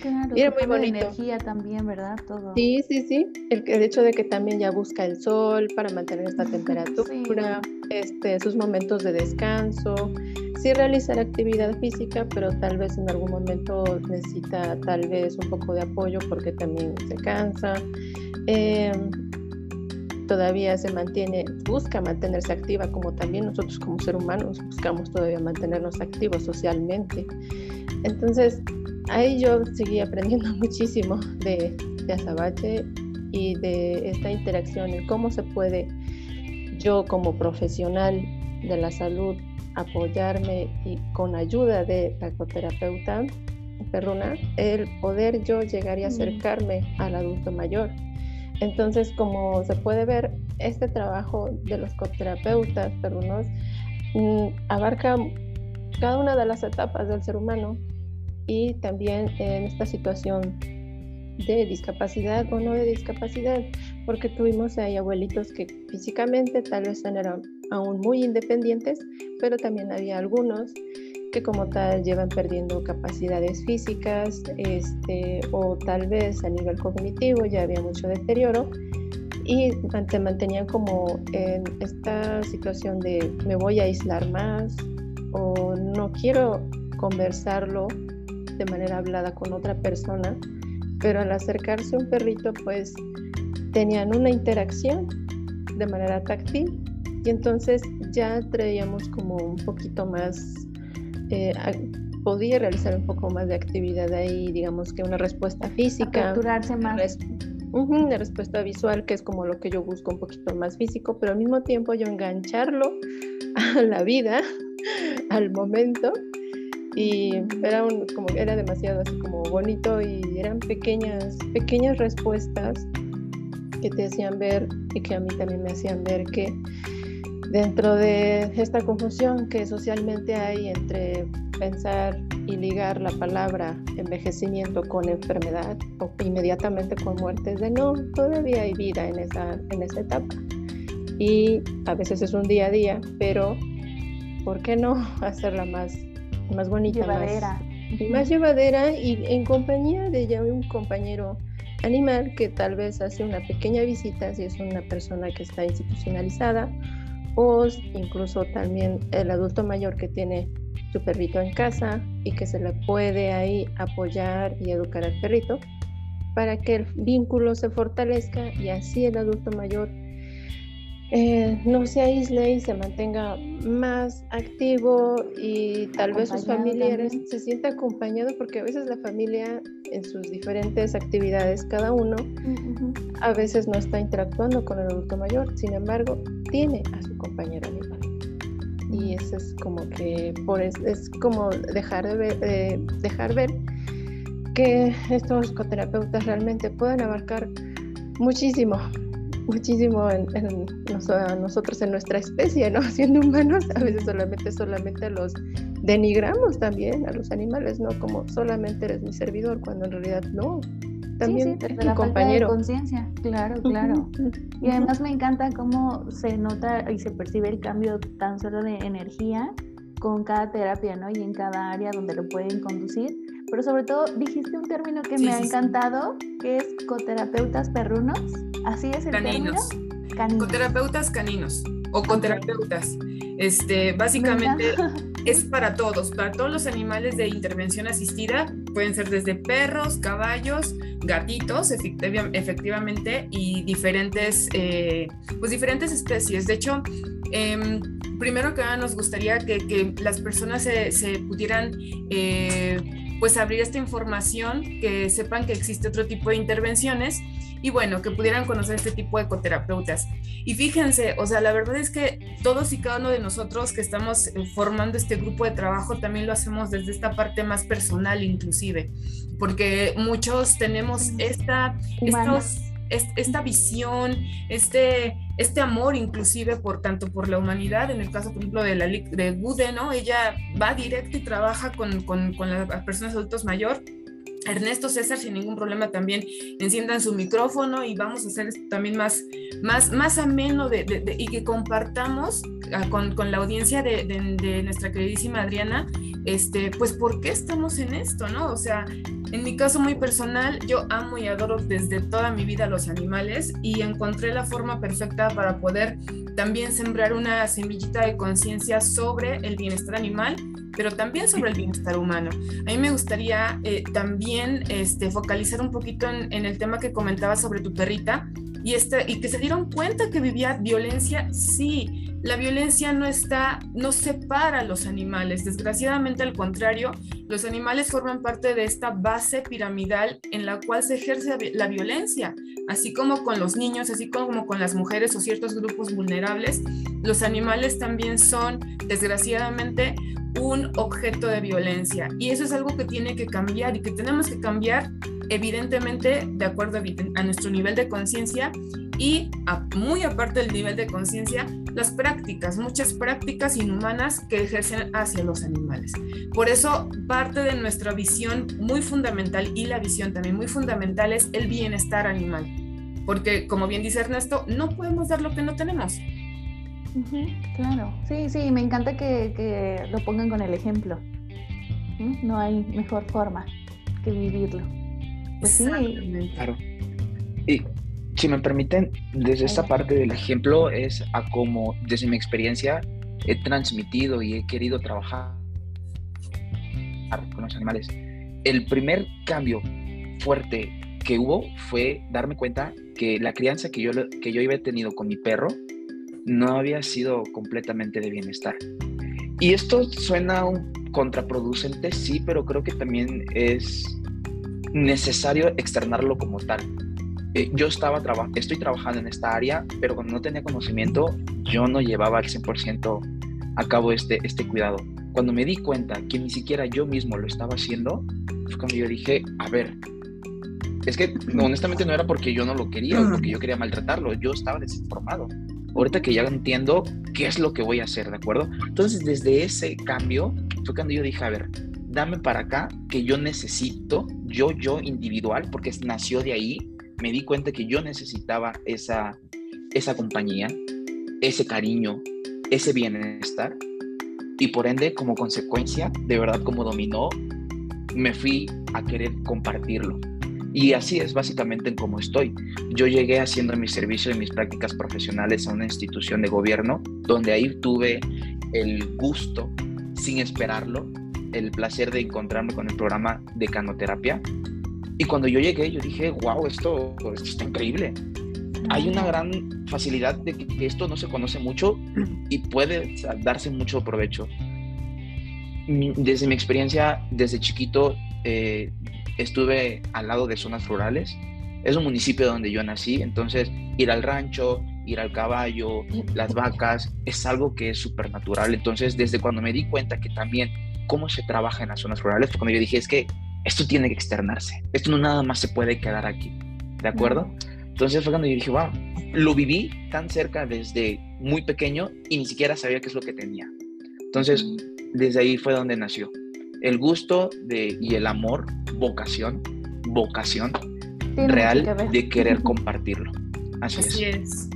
Claro, y era muy bonito. energía también, ¿verdad? Todo. Sí, sí, sí. El, hecho de que también ya busca el sol para mantener esta temperatura, este, sus momentos de descanso, sí realizar actividad física, pero tal vez en algún momento necesita tal vez un poco de apoyo porque también se cansa. Em, todavía se mantiene, busca mantenerse activa como también nosotros como seres humanos buscamos todavía mantenernos activos socialmente. Entonces, ahí yo seguí aprendiendo muchísimo de, de Azabache y de esta interacción, en cómo se puede yo como profesional de la salud apoyarme y con ayuda de la ecoterapeuta perruna, el poder yo llegar y acercarme al adulto mayor. Entonces, como se puede ver, este trabajo de los coterapeutas perrunos mm, abarca cada una de las etapas del ser humano y también en esta situación de discapacidad o no de discapacidad, porque tuvimos ahí abuelitos que físicamente tal vez eran aún muy independientes, pero también había algunos que como tal llevan perdiendo capacidades físicas este, o tal vez a nivel cognitivo ya había mucho deterioro y se mantenían como en esta situación de me voy a aislar más o no quiero conversarlo de manera hablada con otra persona, pero al acercarse a un perrito pues tenían una interacción de manera táctil y entonces ya traíamos como un poquito más, eh, podía realizar un poco más de actividad ahí, digamos que una respuesta física. Aperturarse más. la respuesta visual, que es como lo que yo busco un poquito más físico, pero al mismo tiempo yo engancharlo a la vida, al momento. Y era, un, como, era demasiado así como bonito y eran pequeñas, pequeñas respuestas que te hacían ver y que a mí también me hacían ver que dentro de esta confusión que socialmente hay entre pensar y ligar la palabra envejecimiento con enfermedad o inmediatamente con muerte, de no, todavía hay vida en esa, en esa etapa. Y a veces es un día a día, pero ¿por qué no hacerla más, más bonita? Llevadera. Más, más llevadera y en compañía de ya un compañero animal que tal vez hace una pequeña visita si es una persona que está institucionalizada o incluso también el adulto mayor que tiene su perrito en casa y que se le puede ahí apoyar y educar al perrito para que el vínculo se fortalezca y así el adulto mayor eh, no se aísle y se mantenga más activo y tal vez sus familiares se sienta acompañado porque a veces la familia en sus diferentes actividades cada uno a veces no está interactuando con el adulto mayor, sin embargo tiene a su compañero animal y eso es como que por es, como dejar de ver, dejar ver que estos psicoterapeutas realmente pueden abarcar muchísimo muchísimo en, nosotros, en nuestra especie, ¿no? Siendo humanos, a veces solamente, solamente los denigramos también a los animales, ¿no? Como solamente eres mi servidor, cuando en realidad no. También sí, sí, compañero. conciencia, claro, claro. Y además me encanta cómo se nota y se percibe el cambio tan solo de energía con cada terapia, ¿no? Y en cada área donde lo pueden conducir. Pero sobre todo dijiste un término que me ha encantado, que es coterapeutas perrunos. Así es el caninos. término. Caninos. Coterapeutas caninos o coterapeutas. Este, básicamente es para todos, para todos los animales de intervención asistida, pueden ser desde perros, caballos, gatitos, efectivamente, y diferentes, eh, pues diferentes especies. De hecho, em, primero que nada nos gustaría que, las personas se, pudieran eh, pues abrir esta información, que sepan que existe otro tipo de intervenciones y bueno, que pudieran conocer este tipo de ecoterapeutas. Y fíjense, o sea, la verdad es que todos y cada uno de nosotros que estamos eh, formando este grupo de trabajo también lo hacemos desde esta parte más personal inclusive, porque muchos tenemos esta, estos, esta visión, este, este amor inclusive por tanto por la humanidad, en el caso por ejemplo de, la, de Gude, ¿no? Ella va directo y trabaja con, con, las personas adultos mayor Ernesto César sin ningún problema también enciendan su micrófono y vamos a hacer también más, más, más ameno de, y que compartamos ah, con, con la audiencia de, nuestra queridísima Adriana, este, pues por qué estamos en esto, ¿no? O sea, en mi caso muy personal, yo amo y adoro desde toda mi vida los animales y encontré la forma perfecta para poder también sembrar una semillita de conciencia sobre el bienestar animal pero también sobre el bienestar humano. A mí me gustaría eh, también este, focalizar un poquito en, en, el tema que comentaba sobre tu perrita y, este, y que se dieron cuenta que vivía violencia, sí. La violencia no está, no separa los animales. Desgraciadamente, al contrario, los animales forman parte de esta base piramidal en la cual se ejerce la violencia, así como con los niños, así como con las mujeres o ciertos grupos vulnerables. Los animales también son, desgraciadamente, un objeto de violencia. Y eso es algo que tiene que cambiar y que tenemos que cambiar evidentemente de acuerdo a, nuestro nivel de conciencia y muy aparte del nivel de conciencia, las prácticas, muchas prácticas inhumanas que ejercen hacia los animales. Por eso parte de nuestra visión muy fundamental y la visión también muy fundamental es el bienestar animal. Porque como bien dice Ernesto, no podemos dar lo que no tenemos claro, sí, sí, me encanta que, lo pongan con el ejemplo. No hay mejor forma que vivirlo. Pues sí. Claro. Y si me permiten, desde esta parte del ejemplo es a como desde mi experiencia he transmitido y he querido trabajar con los animales. El primer cambio fuerte que hubo fue darme cuenta que la crianza que yo, que yo había tenido con mi perro no había sido completamente de bienestar. Y esto suena un contraproducente, sí, pero creo que también es necesario externarlo como tal. eh, yo estaba estoy trabajando en esta área, pero cuando no tenía conocimiento, yo no llevaba al 100% a cabo este, este cuidado. Cuando me di cuenta que ni siquiera yo mismo lo estaba haciendo, fue cuando yo dije, a ver, es que honestamente no era porque yo no lo quería o porque yo quería maltratarlo, yo estaba desinformado. Ahorita que ya entiendo qué es lo que voy a hacer, ¿de acuerdo? Entonces, desde ese cambio fue cuando yo dije, a ver, dame para acá que yo necesito, yo, yo individual, porque nació de ahí, me di cuenta que yo necesitaba esa, esa compañía, ese cariño, ese bienestar. Y por ende, como consecuencia, de verdad como dominó, me fui a querer compartirlo. Y así es básicamente en cómo estoy. Yo llegué haciendo mi servicio y mis prácticas profesionales a una institución de gobierno, donde ahí tuve el gusto, sin esperarlo, el placer de encontrarme con el programa de canoterapia. Y cuando yo llegué, yo dije, wow, esto, esto está increíble. Hay una gran facilidad de que esto no se conoce mucho y puede darse mucho provecho. Desde mi experiencia, desde chiquito, eh, estuve al lado de zonas rurales. Es un municipio donde yo nací, entonces ir al rancho, ir al caballo, las vacas, es algo que es súper natural. Entonces, desde cuando me di cuenta que también cómo se trabaja en las zonas rurales, cuando yo dije, es que esto tiene que externarse, esto no nada más se puede quedar aquí, ¿de acuerdo? Entonces fue cuando yo dije, wow, lo viví tan cerca desde muy pequeño y ni siquiera sabía qué es lo que tenía. Entonces, desde ahí fue donde nació el gusto de, y el amor, vocación, vocación real de querer compartirlo. Así, es.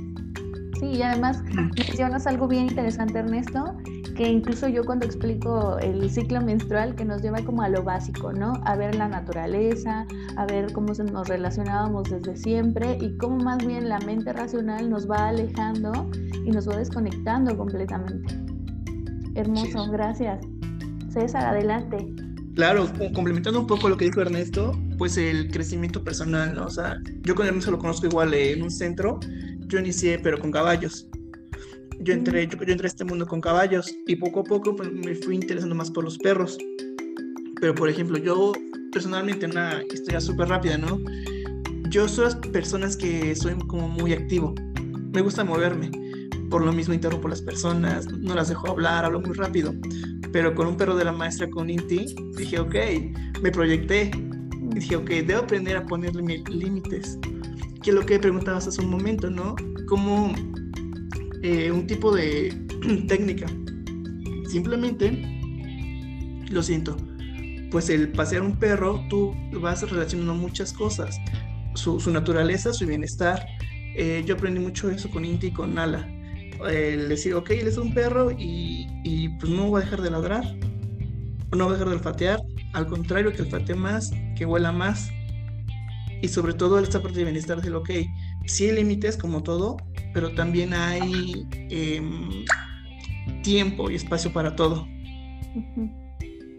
Sí, y además mencionas algo bien interesante, Ernesto, que incluso yo cuando explico el ciclo menstrual, que nos lleva como a lo básico, ¿no? A ver la naturaleza, a ver cómo nos relacionábamos desde siempre y cómo más bien la mente racional nos va alejando y nos va desconectando completamente. Hermoso, gracias. César, adelante. Claro, complementando un poco lo que dijo Ernesto, pues el crecimiento personal, ¿no? O sea, yo con Ernesto lo conozco igual en un centro, yo inicié pero con caballos yo entré, yo, entré a este mundo con caballos y poco a poco pues, me fui interesando más por los perros. Pero, por ejemplo, yo personalmente, una historia súper rápida, ¿no? Yo soy las personas que soy como muy activo. Me gusta moverme. Por lo mismo interrumpo a las personas, no las dejo hablar, hablo muy rápido. Pero con un perro de la maestra, con Inti, dije, ok, me proyecté. Y dije, ok, debo aprender a ponerle límites. Que es lo que preguntabas hace un momento, ¿no? ¿Cómo eh, un tipo de técnica. Simplemente, lo siento, pues el pasear un perro, tú vas relacionando muchas cosas, su, naturaleza, su bienestar. Eh, yo aprendí mucho eso con Inti y con Nala. El decir, ok, él es un perro y, y, pues no va a dejar de ladrar, no va a dejar de olfatear, al contrario, que olfatee más, que huela más. Y sobre todo esta parte de bienestar del, ok, sí hay límites como todo, pero también hay em, tiempo y espacio para todo.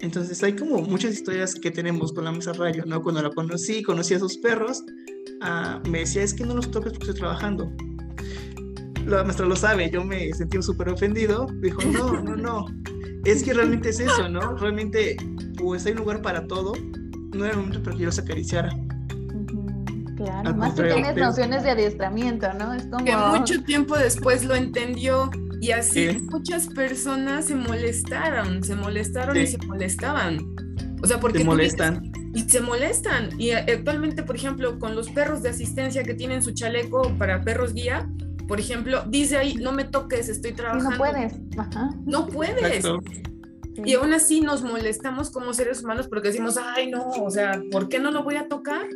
Entonces hay como muchas historias que tenemos con la mesa rayo, ¿no? Cuando la conocí, conocí a sus perros, ah, me decía, es que no los toques porque estoy trabajando. La maestra lo sabe, yo me sentí súper ofendido. Dijo, no, no, no. Es que realmente es eso, ¿no? Realmente, pues hay lugar para todo. No era el momento para que yo los acariciara. Claro, más tú tienes nociones de adiestramiento, ¿no? Es como... Que mucho tiempo después lo entendió y así muchas personas se molestaron, se molestaron y se molestaban. O sea, porque... Se molestan. y se molestan. Y actualmente, por ejemplo, con los perros de asistencia que tienen su chaleco para perros guía, por ejemplo, dice ahí, no me toques, estoy trabajando. No puedes. Ajá. No puedes. Y aún así nos molestamos como seres humanos porque decimos, ay, no, o sea, ¿por qué no lo voy a tocar?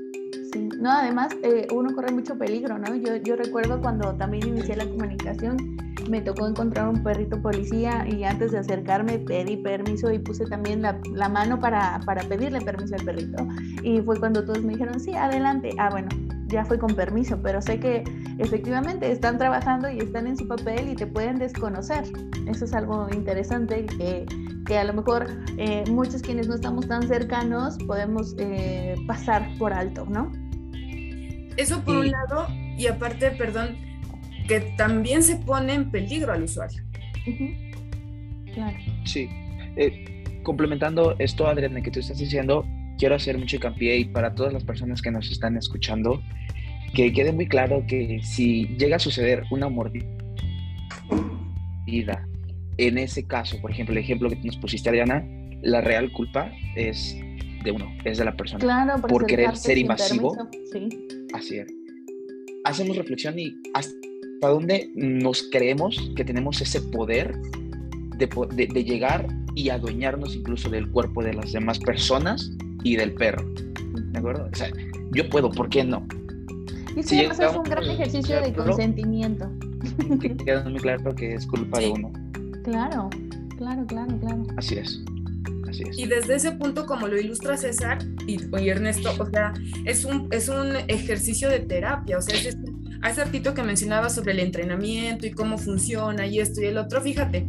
No, además eh, uno corre mucho peligro, ¿no? Yo, yo recuerdo cuando también inicié la comunicación, me tocó encontrar un perrito policía y antes de acercarme pedí permiso y puse también la, la mano para, para, pedirle permiso al perrito. Y fue cuando todos me dijeron, sí, adelante. Ah, bueno, ya fue con permiso, pero sé que efectivamente están trabajando y están en su papel y te pueden desconocer. Eso es algo interesante que, que a lo mejor eh, muchos quienes no estamos tan cercanos podemos eh, pasar por alto, ¿no? Eso por un lado, y aparte, perdón, que también se pone en peligro al usuario. Claro. Sí. Eh, complementando esto, Adriana, que tú estás diciendo, quiero hacer mucho hincapié y para todas las personas que nos están escuchando, que quede muy claro que si llega a suceder una mordida en ese caso, por ejemplo, el ejemplo que nos pusiste, Ariana, la real culpa es de uno, es de la persona. Claro, por querer ser invasivo. Sí. Así es. Hacemos reflexión y hasta dónde nos creemos que tenemos ese poder de, de, llegar y adueñarnos incluso del cuerpo de las demás personas y del perro. ¿De acuerdo? O sea, yo puedo, ¿por qué no? Y sí, es un gran ejercicio de consentimiento. Que queda muy claro que es culpa de uno. Claro, claro, claro, claro. Así es. Así es. Y desde ese punto, como lo ilustra César y, Ernesto, o sea, es un, es un ejercicio de terapia, o sea, es, ese artito que mencionaba sobre el entrenamiento y cómo funciona y esto y el otro, fíjate,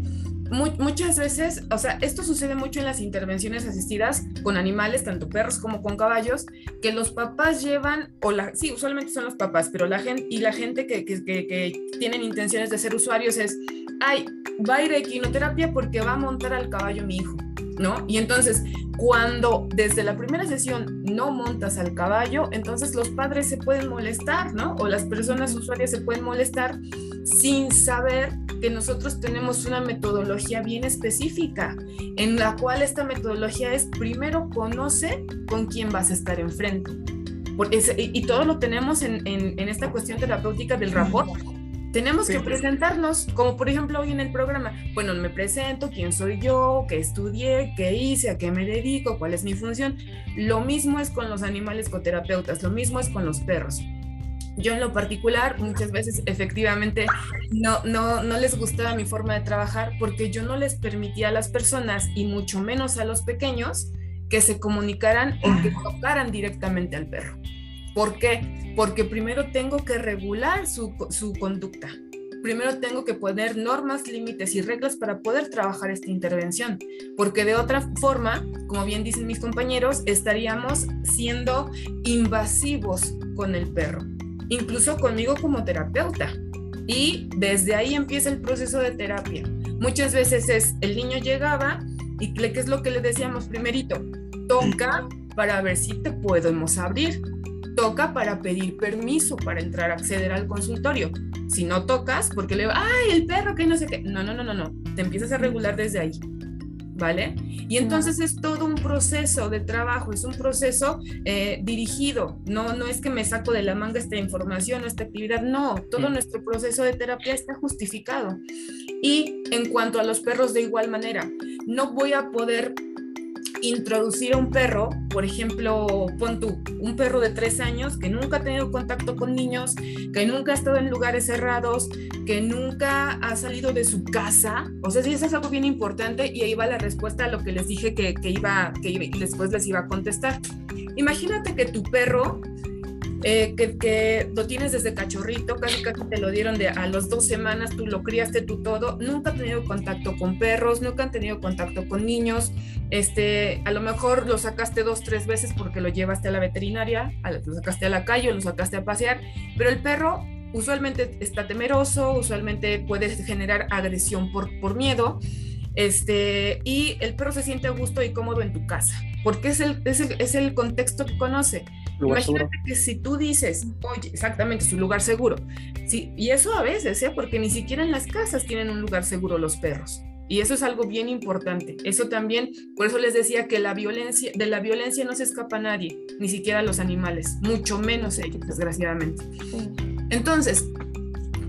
muchas veces, o sea, esto sucede mucho en las intervenciones asistidas con animales, tanto perros como con caballos, que los papás llevan, o la, sí, usualmente son los papás, pero la gente y la gente que, que, que, tienen intenciones de ser usuarios es, ay, va a ir a equinoterapia porque va a montar al caballo mi hijo, ¿no? Y entonces, cuando desde la primera sesión no montas al caballo, entonces los padres se pueden molestar, ¿no? O las personas usuarias se pueden molestar sin saber que nosotros tenemos una metodología bien específica, en la cual esta metodología es primero conoce con quién vas a estar enfrente. y, todo lo tenemos en, esta cuestión terapéutica del rapport. Tenemos que presentarnos, como por ejemplo hoy en el programa. Bueno, me presento, quién soy yo, qué estudié, qué hice, a qué me dedico, cuál es mi función. Lo mismo es con los animales coterapeutas, lo mismo es con los perros. Yo en lo particular muchas veces efectivamente no, no, no les gustaba mi forma de trabajar porque yo no les permitía a las personas y mucho menos a los pequeños que se comunicaran o que tocaran directamente al perro. ¿Por qué? Porque primero tengo que regular su, su conducta. Primero tengo que poner normas, límites y reglas para poder trabajar esta intervención, porque de otra forma, como bien dicen mis compañeros, estaríamos siendo invasivos con el perro incluso conmigo como terapeuta. Y desde ahí empieza el proceso de terapia. Muchas veces es, el niño llegaba y ¿qué es lo que le decíamos primerito? Toca para ver si te podemos abrir. Toca para pedir permiso para entrar a acceder al consultorio. Si no tocas, porque le va, ay, el perro que no sé qué. No, no, no, no, no. Te empiezas a regular desde ahí. ¿vale? Y entonces es todo un proceso de trabajo, es un proceso eh, dirigido, no, no es que me saco de la manga esta información o esta actividad, no, todo nuestro proceso de terapia está justificado. Y en cuanto a los perros, de igual manera, no voy a poder introducir a un perro, por ejemplo, pon tú, un perro de tres años que nunca ha tenido contacto con niños, que nunca ha estado en lugares cerrados, que nunca ha salido de su casa. O sea, sí, eso es algo bien importante y ahí va la respuesta a lo que les dije que, que iba, que y después les iba a contestar. Imagínate que tu perro eh, que, lo tienes desde cachorrito, casi casi te lo dieron de a las dos semanas, tú lo criaste tú todo, nunca ha tenido contacto con perros, nunca han tenido contacto con niños, este, a lo mejor lo sacaste dos, tres veces porque lo llevaste a la veterinaria, lo sacaste a la calle, lo sacaste a pasear, pero el perro usualmente está temeroso, usualmente puede generar agresión por, por miedo, este, y el perro se siente a gusto y cómodo en tu casa, porque es el, es el, es el contexto que conoce. Imagínate que si tú dices, oye, exactamente, su lugar seguro. Sí, y eso a veces, ¿eh? porque ni siquiera en las casas tienen un lugar seguro los perros. Y eso es algo bien importante. Eso también, por eso les decía que la violencia, de la violencia no se escapa nadie, ni siquiera los animales, mucho menos ellos, desgraciadamente. Entonces,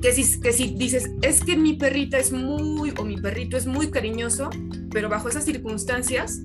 que si, que si dices, es que mi perrita es muy, o mi perrito es muy cariñoso, pero bajo esas circunstancias,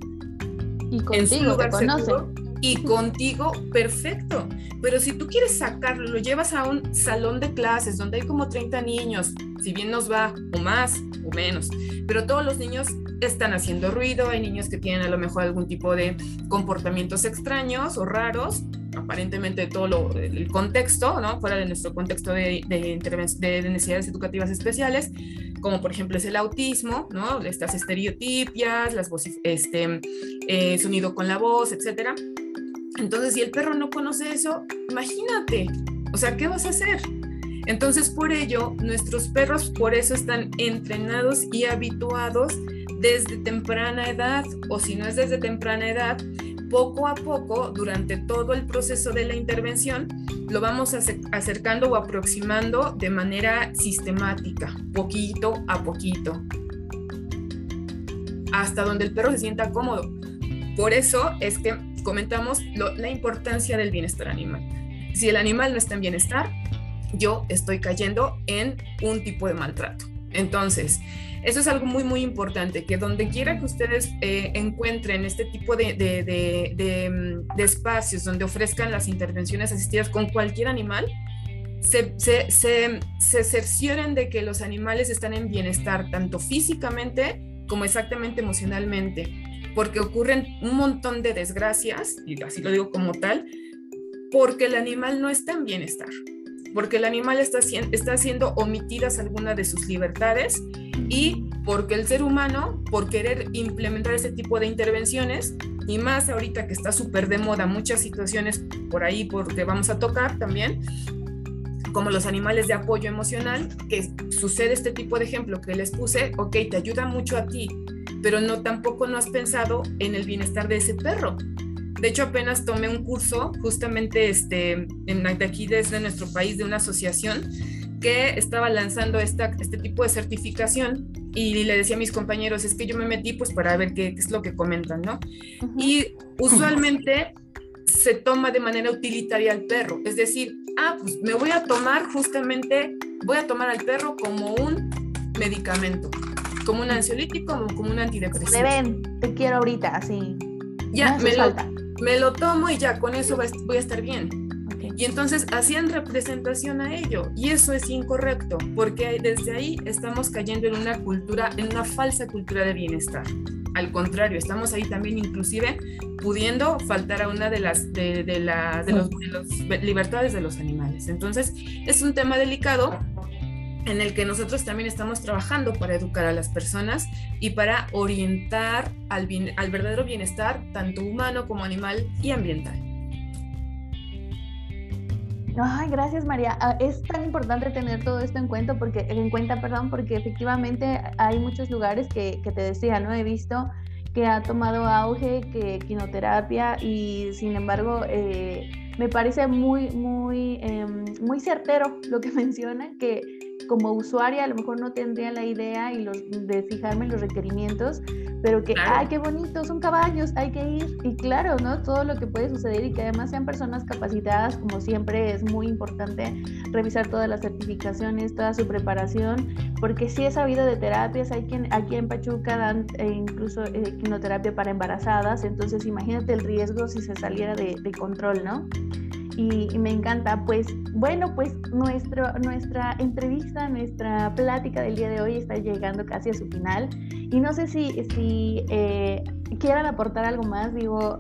y en su lugar seguro, y contigo, perfecto. Pero si tú quieres sacarlo, lo llevas a un salón de clases donde hay como 30 niños, si bien nos va, o más, o menos, pero todos los niños están haciendo ruido, hay niños que tienen a lo mejor algún tipo de comportamientos extraños o raros, aparentemente todo lo, el contexto, ¿no? Fuera de nuestro contexto de, de, de necesidades educativas especiales, como por ejemplo es el autismo, ¿no? Estas estereotipias, las voces, este, eh, sonido con la voz, etcétera. Entonces, si el perro no conoce eso, imagínate, o sea, ¿qué vas a hacer? Entonces, por ello, nuestros perros por eso están entrenados y habituados desde temprana edad, o si no es desde temprana edad, poco a poco, durante todo el proceso de la intervención, lo vamos acercando o aproximando de manera sistemática, poquito a poquito, hasta donde el perro se sienta cómodo. Por eso es que comentamos la importancia del bienestar animal. Si el animal no está en bienestar, yo estoy cayendo en un tipo de maltrato. Entonces, eso es algo muy, muy importante, que donde quiera que ustedes eh, encuentren este tipo de, mm, de, espacios donde ofrezcan las intervenciones asistidas con cualquier animal, se, se, se, se, cercioren de que los animales están en bienestar, tanto físicamente como exactamente emocionalmente, porque ocurren un montón de desgracias, y así lo digo como tal, porque el animal no está en bienestar porque el animal está, está haciendo omitidas algunas de sus libertades y porque el ser humano, por querer implementar ese tipo de intervenciones, y más ahorita que está súper de moda muchas situaciones por ahí porque vamos a tocar también, como los animales de apoyo emocional, que sucede este tipo de ejemplo que les puse, ok, te ayuda mucho a ti, pero no tampoco no has pensado en el bienestar de ese perro. De hecho, apenas tomé un curso justamente este, en, de aquí desde nuestro país de una asociación que estaba lanzando esta, este tipo de certificación y le decía a mis compañeros, es que yo me metí pues para ver qué, es lo que comentan, ¿no? Y usualmente se toma de manera utilitaria al perro, es decir, ah, pues me voy a tomar justamente, voy a tomar al perro como un medicamento, como un ansiolítico, como, como un antidepresivo. ven, te quiero ahorita, así. Ya, me lo, me lo tomo y ya con eso voy a estar bien. Y entonces hacían representación a ello y eso es incorrecto porque desde ahí estamos cayendo en una cultura, en una falsa cultura de bienestar. Al contrario, estamos ahí también inclusive pudiendo faltar a una de las de, la, de los, de los libertades de los animales. Entonces es un tema delicado en el que nosotros también estamos trabajando para educar a las personas y para orientar al, al verdadero bienestar, tanto humano como animal y ambiental. Ay, gracias María. Ah, es tan importante tener todo esto en cuenta porque, en cuenta, perdón, porque efectivamente hay muchos lugares que, que te decía, ¿no? He visto que ha tomado auge, que quinoterapia y sin embargo eh, me parece muy, muy, em, muy certero lo que menciona, que como usuaria a lo mejor no tendría la idea y los, de fijarme en los requerimientos, pero que, ay, qué bonito, son caballos, hay que ir. Y claro, ¿no? Todo lo que puede suceder y que además sean personas capacitadas, como siempre es muy importante revisar todas las certificaciones, toda su preparación, porque si es sabido de terapias, hay quien aquí en Pachuca dan eh, incluso eh, quinoterapia para embarazadas, entonces imagínate el riesgo si se saliera de, de control, ¿no? Y, me encanta. Pues bueno, pues nuestro, nuestra entrevista, nuestra plática del día de hoy está llegando casi a su final y no sé si, si eh, quieran aportar algo más. Digo,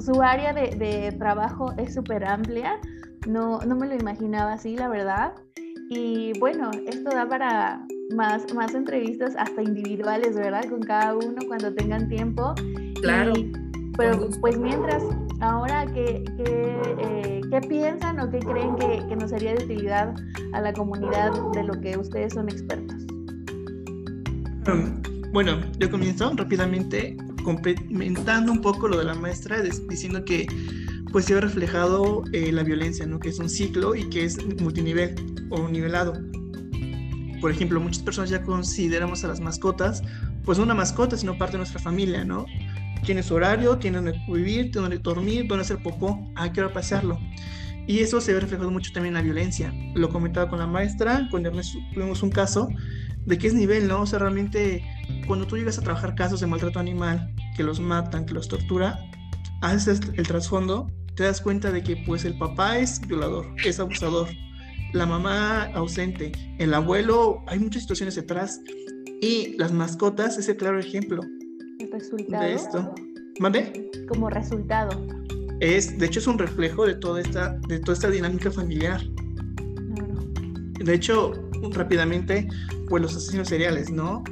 su área de, trabajo es súper amplia, no, no me lo imaginaba así, la verdad. Y bueno, esto da para más, más entrevistas hasta individuales, ¿verdad? Con cada uno cuando tengan tiempo. Claro. Pero pues mientras, ahora, ¿qué, eh, qué, piensan o qué creen que, que, nos sería de utilidad a la comunidad de lo que ustedes son expertos? Bueno, yo comienzo rápidamente complementando un poco lo de la maestra, diciendo que pues se ha reflejado eh, la violencia, ¿no? Que es un ciclo y que es multinivel o nivelado. Por ejemplo, muchas personas ya consideramos a las mascotas, pues no una mascota, sino parte de nuestra familia, ¿no? Tiene su horario, tiene donde vivir, tiene donde dormir, donde hacer popó, qué hora pasearlo. Y eso se ve reflejado mucho también en la violencia. Lo comentaba con la maestra, con Ernesto tuvimos un caso de qué es nivel, ¿no? O sea, realmente cuando tú llegas a trabajar casos de maltrato animal, que los matan, que los tortura, haces el trasfondo, te das cuenta de que pues el papá es violador, es abusador, la mamá ausente, el abuelo, hay muchas situaciones detrás y las mascotas es el claro ejemplo resultado. De esto. ¿Mande? Como resultado. Es, de hecho, es un reflejo de toda esta, de toda esta dinámica familiar. De hecho, rápidamente, pues los asesinos seriales, ¿no?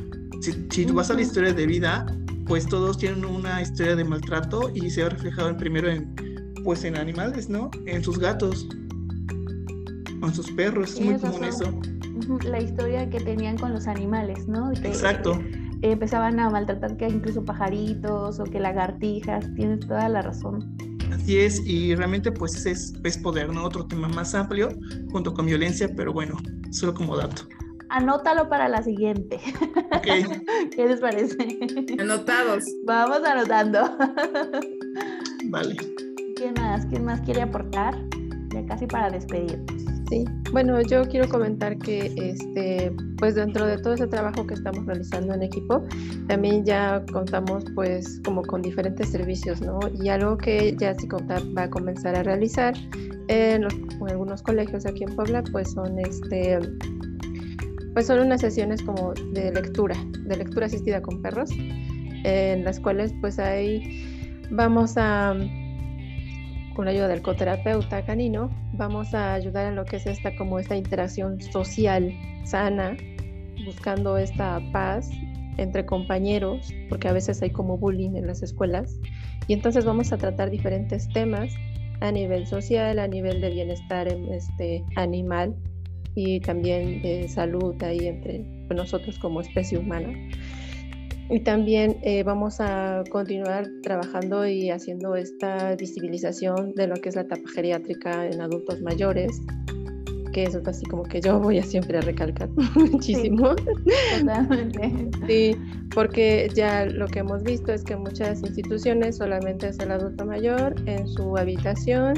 Si, si tú vas a la historia de vida, pues todos tienen una historia de maltrato y se ha reflejado en, primero en, pues en animales, ¿no? En sus gatos, en sus perros, es muy común eso. La historia que tenían con los animales, ¿no? Exacto empezaban a maltratar que incluso pajaritos o que lagartijas, tienes toda la razón. Así es, y realmente pues es, es poder, ¿no? Otro tema más amplio junto con violencia, pero bueno, solo como dato. Anótalo para la siguiente. Okay. ¿Qué les parece? Anotados. Vamos anotando. Vale. ¿Quién más? ¿Quién más quiere aportar? Ya casi para despedirnos. Sí, bueno, yo quiero comentar que este, pues dentro de todo ese trabajo que estamos realizando en equipo, también ya contamos pues como con diferentes servicios, ¿no? Y algo que ya Psicotap va a comenzar a realizar en, los, algunos colegios aquí en Puebla, pues son este pues son unas sesiones como de lectura, de lectura asistida con perros, en las cuales pues ahí vamos a con la ayuda del coterapeuta canino, vamos a ayudar en lo que es esta como esta interacción social sana, buscando esta paz entre compañeros, porque a veces hay como bullying en las escuelas, y entonces vamos a tratar diferentes temas a nivel social, a nivel de bienestar este, animal y también de salud ahí entre nosotros como especie humana. Y también eh, vamos a continuar trabajando y haciendo esta visibilización de lo que es la etapa geriátrica en adultos mayores, que es así como que yo voy a siempre a recalcar muchísimo. totalmente. Sí, porque ya lo que hemos visto es que muchas instituciones solamente es el adulto mayor en su habitación,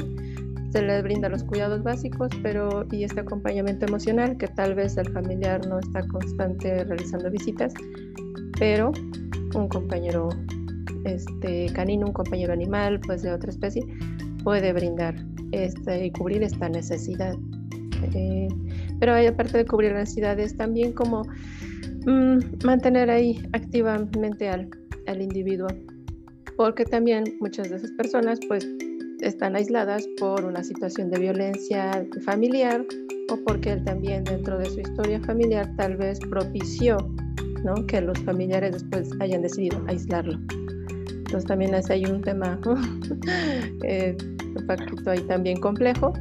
se les brinda los cuidados básicos, pero y este acompañamiento emocional que tal vez el familiar no está constante realizando visitas, pero un compañero este, canino, un compañero animal, pues de otra especie, puede brindar este, y cubrir esta necesidad. Eh, pero hay, aparte de cubrir necesidades, también como mm, mantener ahí activamente al, al individuo, porque también muchas de esas personas pues están aisladas por una situación de violencia familiar o porque él también dentro de su historia familiar tal vez propició que los familiares después hayan decidido aislarlo. Entonces también es ahí un tema eh, un poquito ahí también complejo,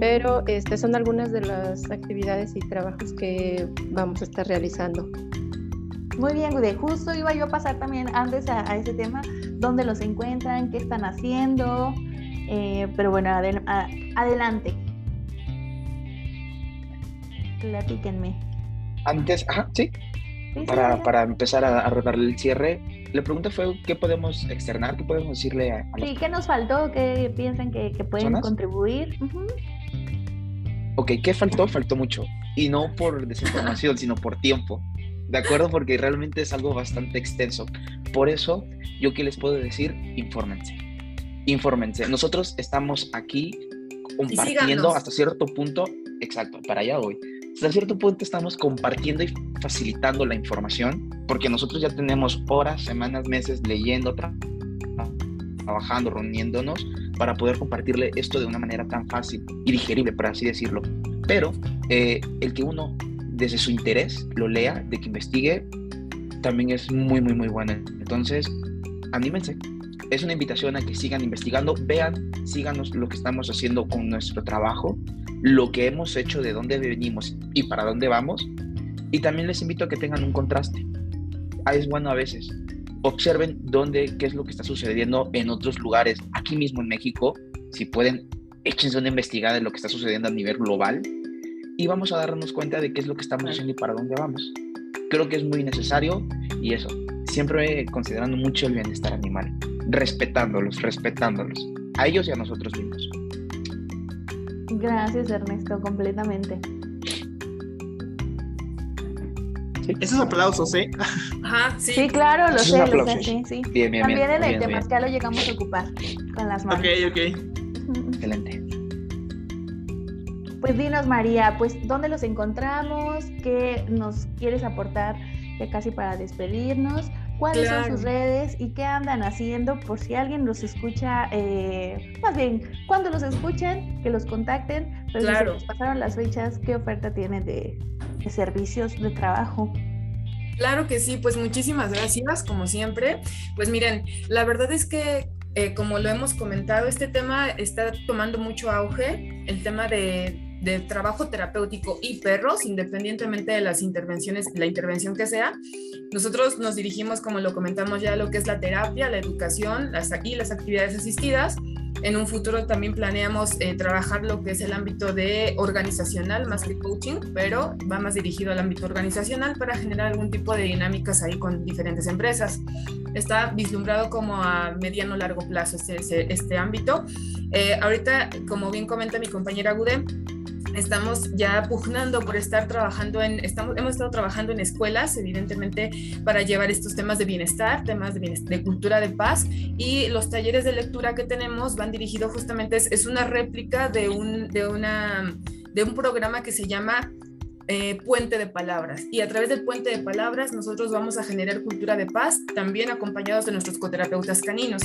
pero este, son algunas de las actividades y trabajos que vamos a estar realizando. Muy bien, de justo iba yo a pasar también antes a, ese tema, dónde los encuentran, qué están haciendo, eh, pero bueno, adelante. Platíquenme. Antes, ajá, sí para, para, empezar a, a el cierre, la pregunta fue qué podemos externar, qué podemos decirle a, Sí, ¿qué nos faltó? ¿Qué piensan que, que pueden contribuir? Ok, ¿qué faltó? Faltó mucho. Y no por desinformación, sino por tiempo. ¿De acuerdo? Porque realmente es algo bastante extenso. Por eso, yo qué les puedo decir, infórmense. Infórmense. Nosotros estamos aquí compartiendo hasta cierto punto, exacto, para allá voy hasta cierto punto estamos compartiendo y facilitando la información, porque nosotros ya tenemos horas, semanas, meses leyendo, trabajando, reuniéndonos para poder compartirle esto de una manera tan fácil y digerible, por así decirlo. Pero eh, el que uno desde su interés lo lea, de que investigue, también es muy, muy, muy bueno. Entonces, anímense. Es una invitación a que sigan investigando, vean, síganos lo que estamos haciendo con nuestro trabajo lo que hemos hecho, de dónde venimos y para dónde vamos. Y también les invito a que tengan un contraste. Ah, es bueno a veces. Observen dónde, qué es lo que está sucediendo en otros lugares, aquí mismo en México. Si pueden, échense una investigada de lo que está sucediendo a nivel global y vamos a darnos cuenta de qué es lo que estamos haciendo y para dónde vamos. Creo que es muy necesario y eso, siempre considerando mucho el bienestar animal, respetándolos, respetándolos, a ellos y a nosotros mismos. Gracias, Ernesto, completamente. Esos aplausos, ¿eh? Ajá, sí. Sí, claro, lo sé, lo sé, sí, sí. Bien, bien, También bien, en el tema ya lo llegamos a ocupar con las manos. Ok, ok. Excelente. Pues dinos, María, pues, ¿dónde los encontramos? ¿Qué nos quieres aportar ya casi para despedirnos? Cuáles son sus redes y qué andan haciendo por si alguien los escucha, eh, más bien, cuando los escuchen, que los contacten, pero si se les pasaron las fechas, ¿qué oferta tienen de, servicios de trabajo? Claro que sí, pues muchísimas gracias, como siempre. Pues miren, la verdad es que eh, como lo hemos comentado, este tema está tomando mucho auge, el tema de de trabajo terapéutico y perros, independientemente de las intervenciones, la intervención que sea, nosotros nos dirigimos, como lo comentamos ya, a lo que es la terapia, la educación las, y las actividades asistidas. En un futuro también planeamos eh, trabajar lo que es el ámbito de organizacional más que coaching, pero va más dirigido al ámbito organizacional para generar algún tipo de dinámicas ahí con diferentes empresas. Está vislumbrado como a mediano largo plazo este, este, ámbito. Eh, ahorita, como bien comenta mi compañera Gude, estamos ya pugnando por estar trabajando en, estamos, hemos estado trabajando en escuelas, evidentemente, para llevar estos temas de bienestar, temas de, de cultura de paz, y los talleres de lectura que tenemos van dirigidos justamente, es, es una réplica de un, de, una, de un programa que se llama eh, puente de palabras. Y a través del puente de palabras nosotros vamos a generar cultura de paz, también acompañados de nuestros coterapeutas caninos.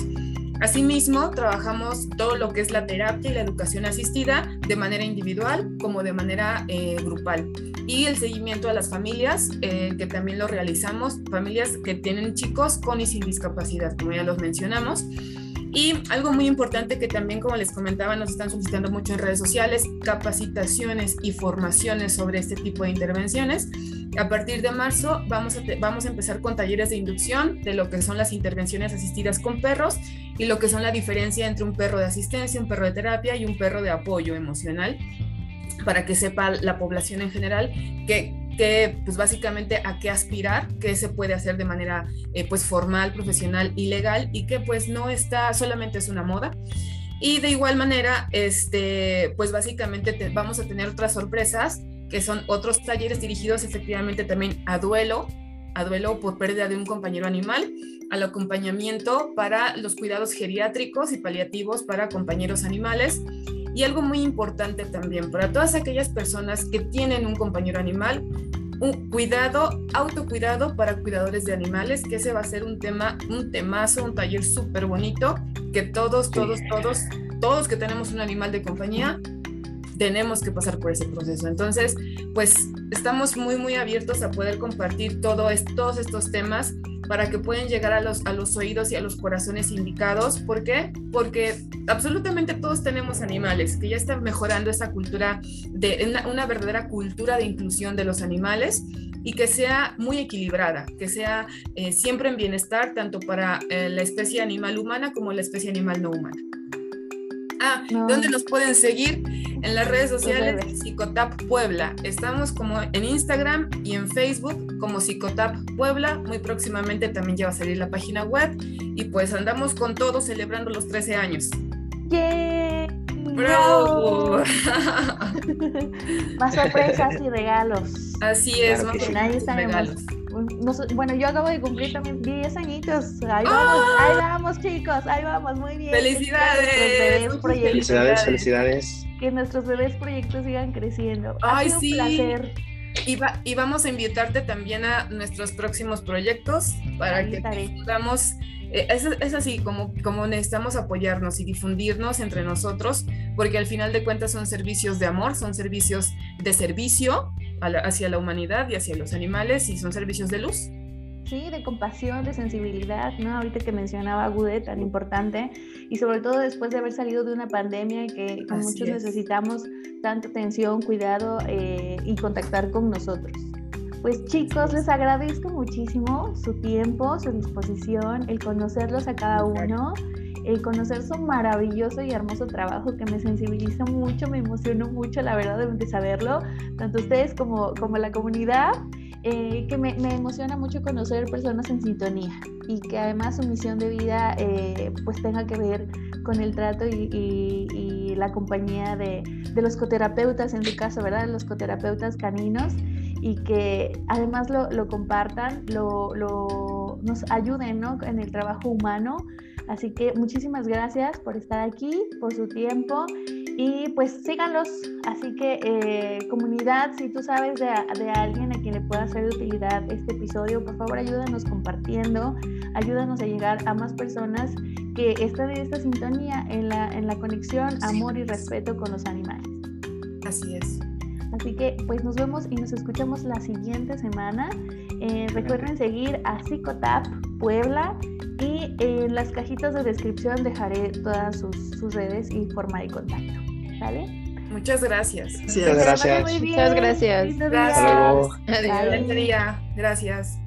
Asimismo, trabajamos todo lo que es la terapia y la educación asistida de manera individual como de manera eh, grupal. Y el seguimiento a las familias, eh, que también lo realizamos, familias que tienen chicos con y sin discapacidad, como ya los mencionamos. Y algo muy importante que también, como les comentaba, nos están solicitando mucho en redes sociales, capacitaciones y formaciones sobre este tipo de intervenciones. A partir de marzo vamos a, vamos a empezar con talleres de inducción de lo que son las intervenciones asistidas con perros y lo que son la diferencia entre un perro de asistencia, un perro de terapia y un perro de apoyo emocional para que sepa la población en general que que pues básicamente a qué aspirar, qué se puede hacer de manera eh, pues formal, profesional y legal y que pues no está, solamente es una moda. Y de igual manera, este, pues básicamente vamos a tener otras sorpresas que son otros talleres dirigidos efectivamente también a duelo, a duelo por pérdida de un compañero animal, al acompañamiento para los cuidados geriátricos y paliativos para compañeros animales y algo muy importante también para todas aquellas personas que tienen un compañero animal, un cuidado, autocuidado para cuidadores de animales, que ese va a ser un tema, un temazo, un taller súper bonito, que todos, todos, todos, todos que tenemos un animal de compañía, tenemos que pasar por ese proceso. Entonces, pues estamos muy, muy abiertos a poder compartir todo todos estos temas para que puedan llegar a los, a los oídos y a los corazones indicados. ¿Por qué? Porque absolutamente todos tenemos animales, que ya están mejorando esa cultura, de una, verdadera cultura de inclusión de los animales y que sea muy equilibrada, que sea eh, siempre en bienestar tanto para eh, la especie animal humana como la especie animal no humana. Ah, ¿dónde nos pueden seguir? En las redes sociales Psicotap Puebla. Estamos como en Instagram y en Facebook como Psicotap Puebla. Muy próximamente también ya va a salir la página web. Y pues andamos con todo celebrando los 13 años. ¡Yay! ¡Bravo! más sorpresas y regalos. Así es, más sorpresas y regalos bueno, yo acabo de cumplir también 10 añitos. Ahí vamos, ahí ¡Ah! vamos, chicos, ahí vamos, muy bien. Felicidades. Felicidades, felicidades. Que nuestros bebés proyectos sigan creciendo. Ay, sí. Un placer. Y, vamos a invitarte también a nuestros próximos proyectos para que podamos eh, es, así como, como necesitamos apoyarnos y difundirnos entre nosotros, porque al final de cuentas son servicios de amor, son servicios de servicio hacia la humanidad y hacia los animales y son servicios de luz. Sí, de compasión, de sensibilidad, ¿no? Ahorita que mencionaba Gude, tan importante, y sobre todo después de haber salido de una pandemia y que muchos necesitamos tanta atención, cuidado eh, y contactar con nosotros. Pues chicos, les agradezco muchísimo su tiempo, su disposición, el conocerlos a cada uno, conocer su maravilloso y hermoso trabajo que me sensibiliza mucho, me emocionó mucho, la verdad, de saberlo, tanto ustedes como, como la comunidad. Eh, que me, emociona mucho conocer personas en sintonía y que además su misión de vida eh, pues tenga que ver con el trato y, la compañía de, de, los coterapeutas, en su caso, ¿verdad? Los coterapeutas caninos y que además lo, lo compartan, lo, lo, nos ayuden ¿no? en el trabajo humano. Así que muchísimas gracias por estar aquí, por su tiempo y pues síganlos. Así que eh, comunidad, si tú sabes de, de, alguien a quien le pueda ser de utilidad este episodio, por favor ayúdanos compartiendo, ayúdanos a llegar a más personas que están en esta sintonía, en la, en la conexión, amor y respeto con los animales. Así es. Así que pues nos vemos y nos escuchamos la siguiente semana. Eh, recuerden seguir a Psicotap Puebla y en las cajitas de descripción dejaré todas sus, redes y forma de contacto. ¿Vale? Muchas gracias. Muchas gracias. Muchas gracias. Gracias. Hasta luego. Adiós. Gracias.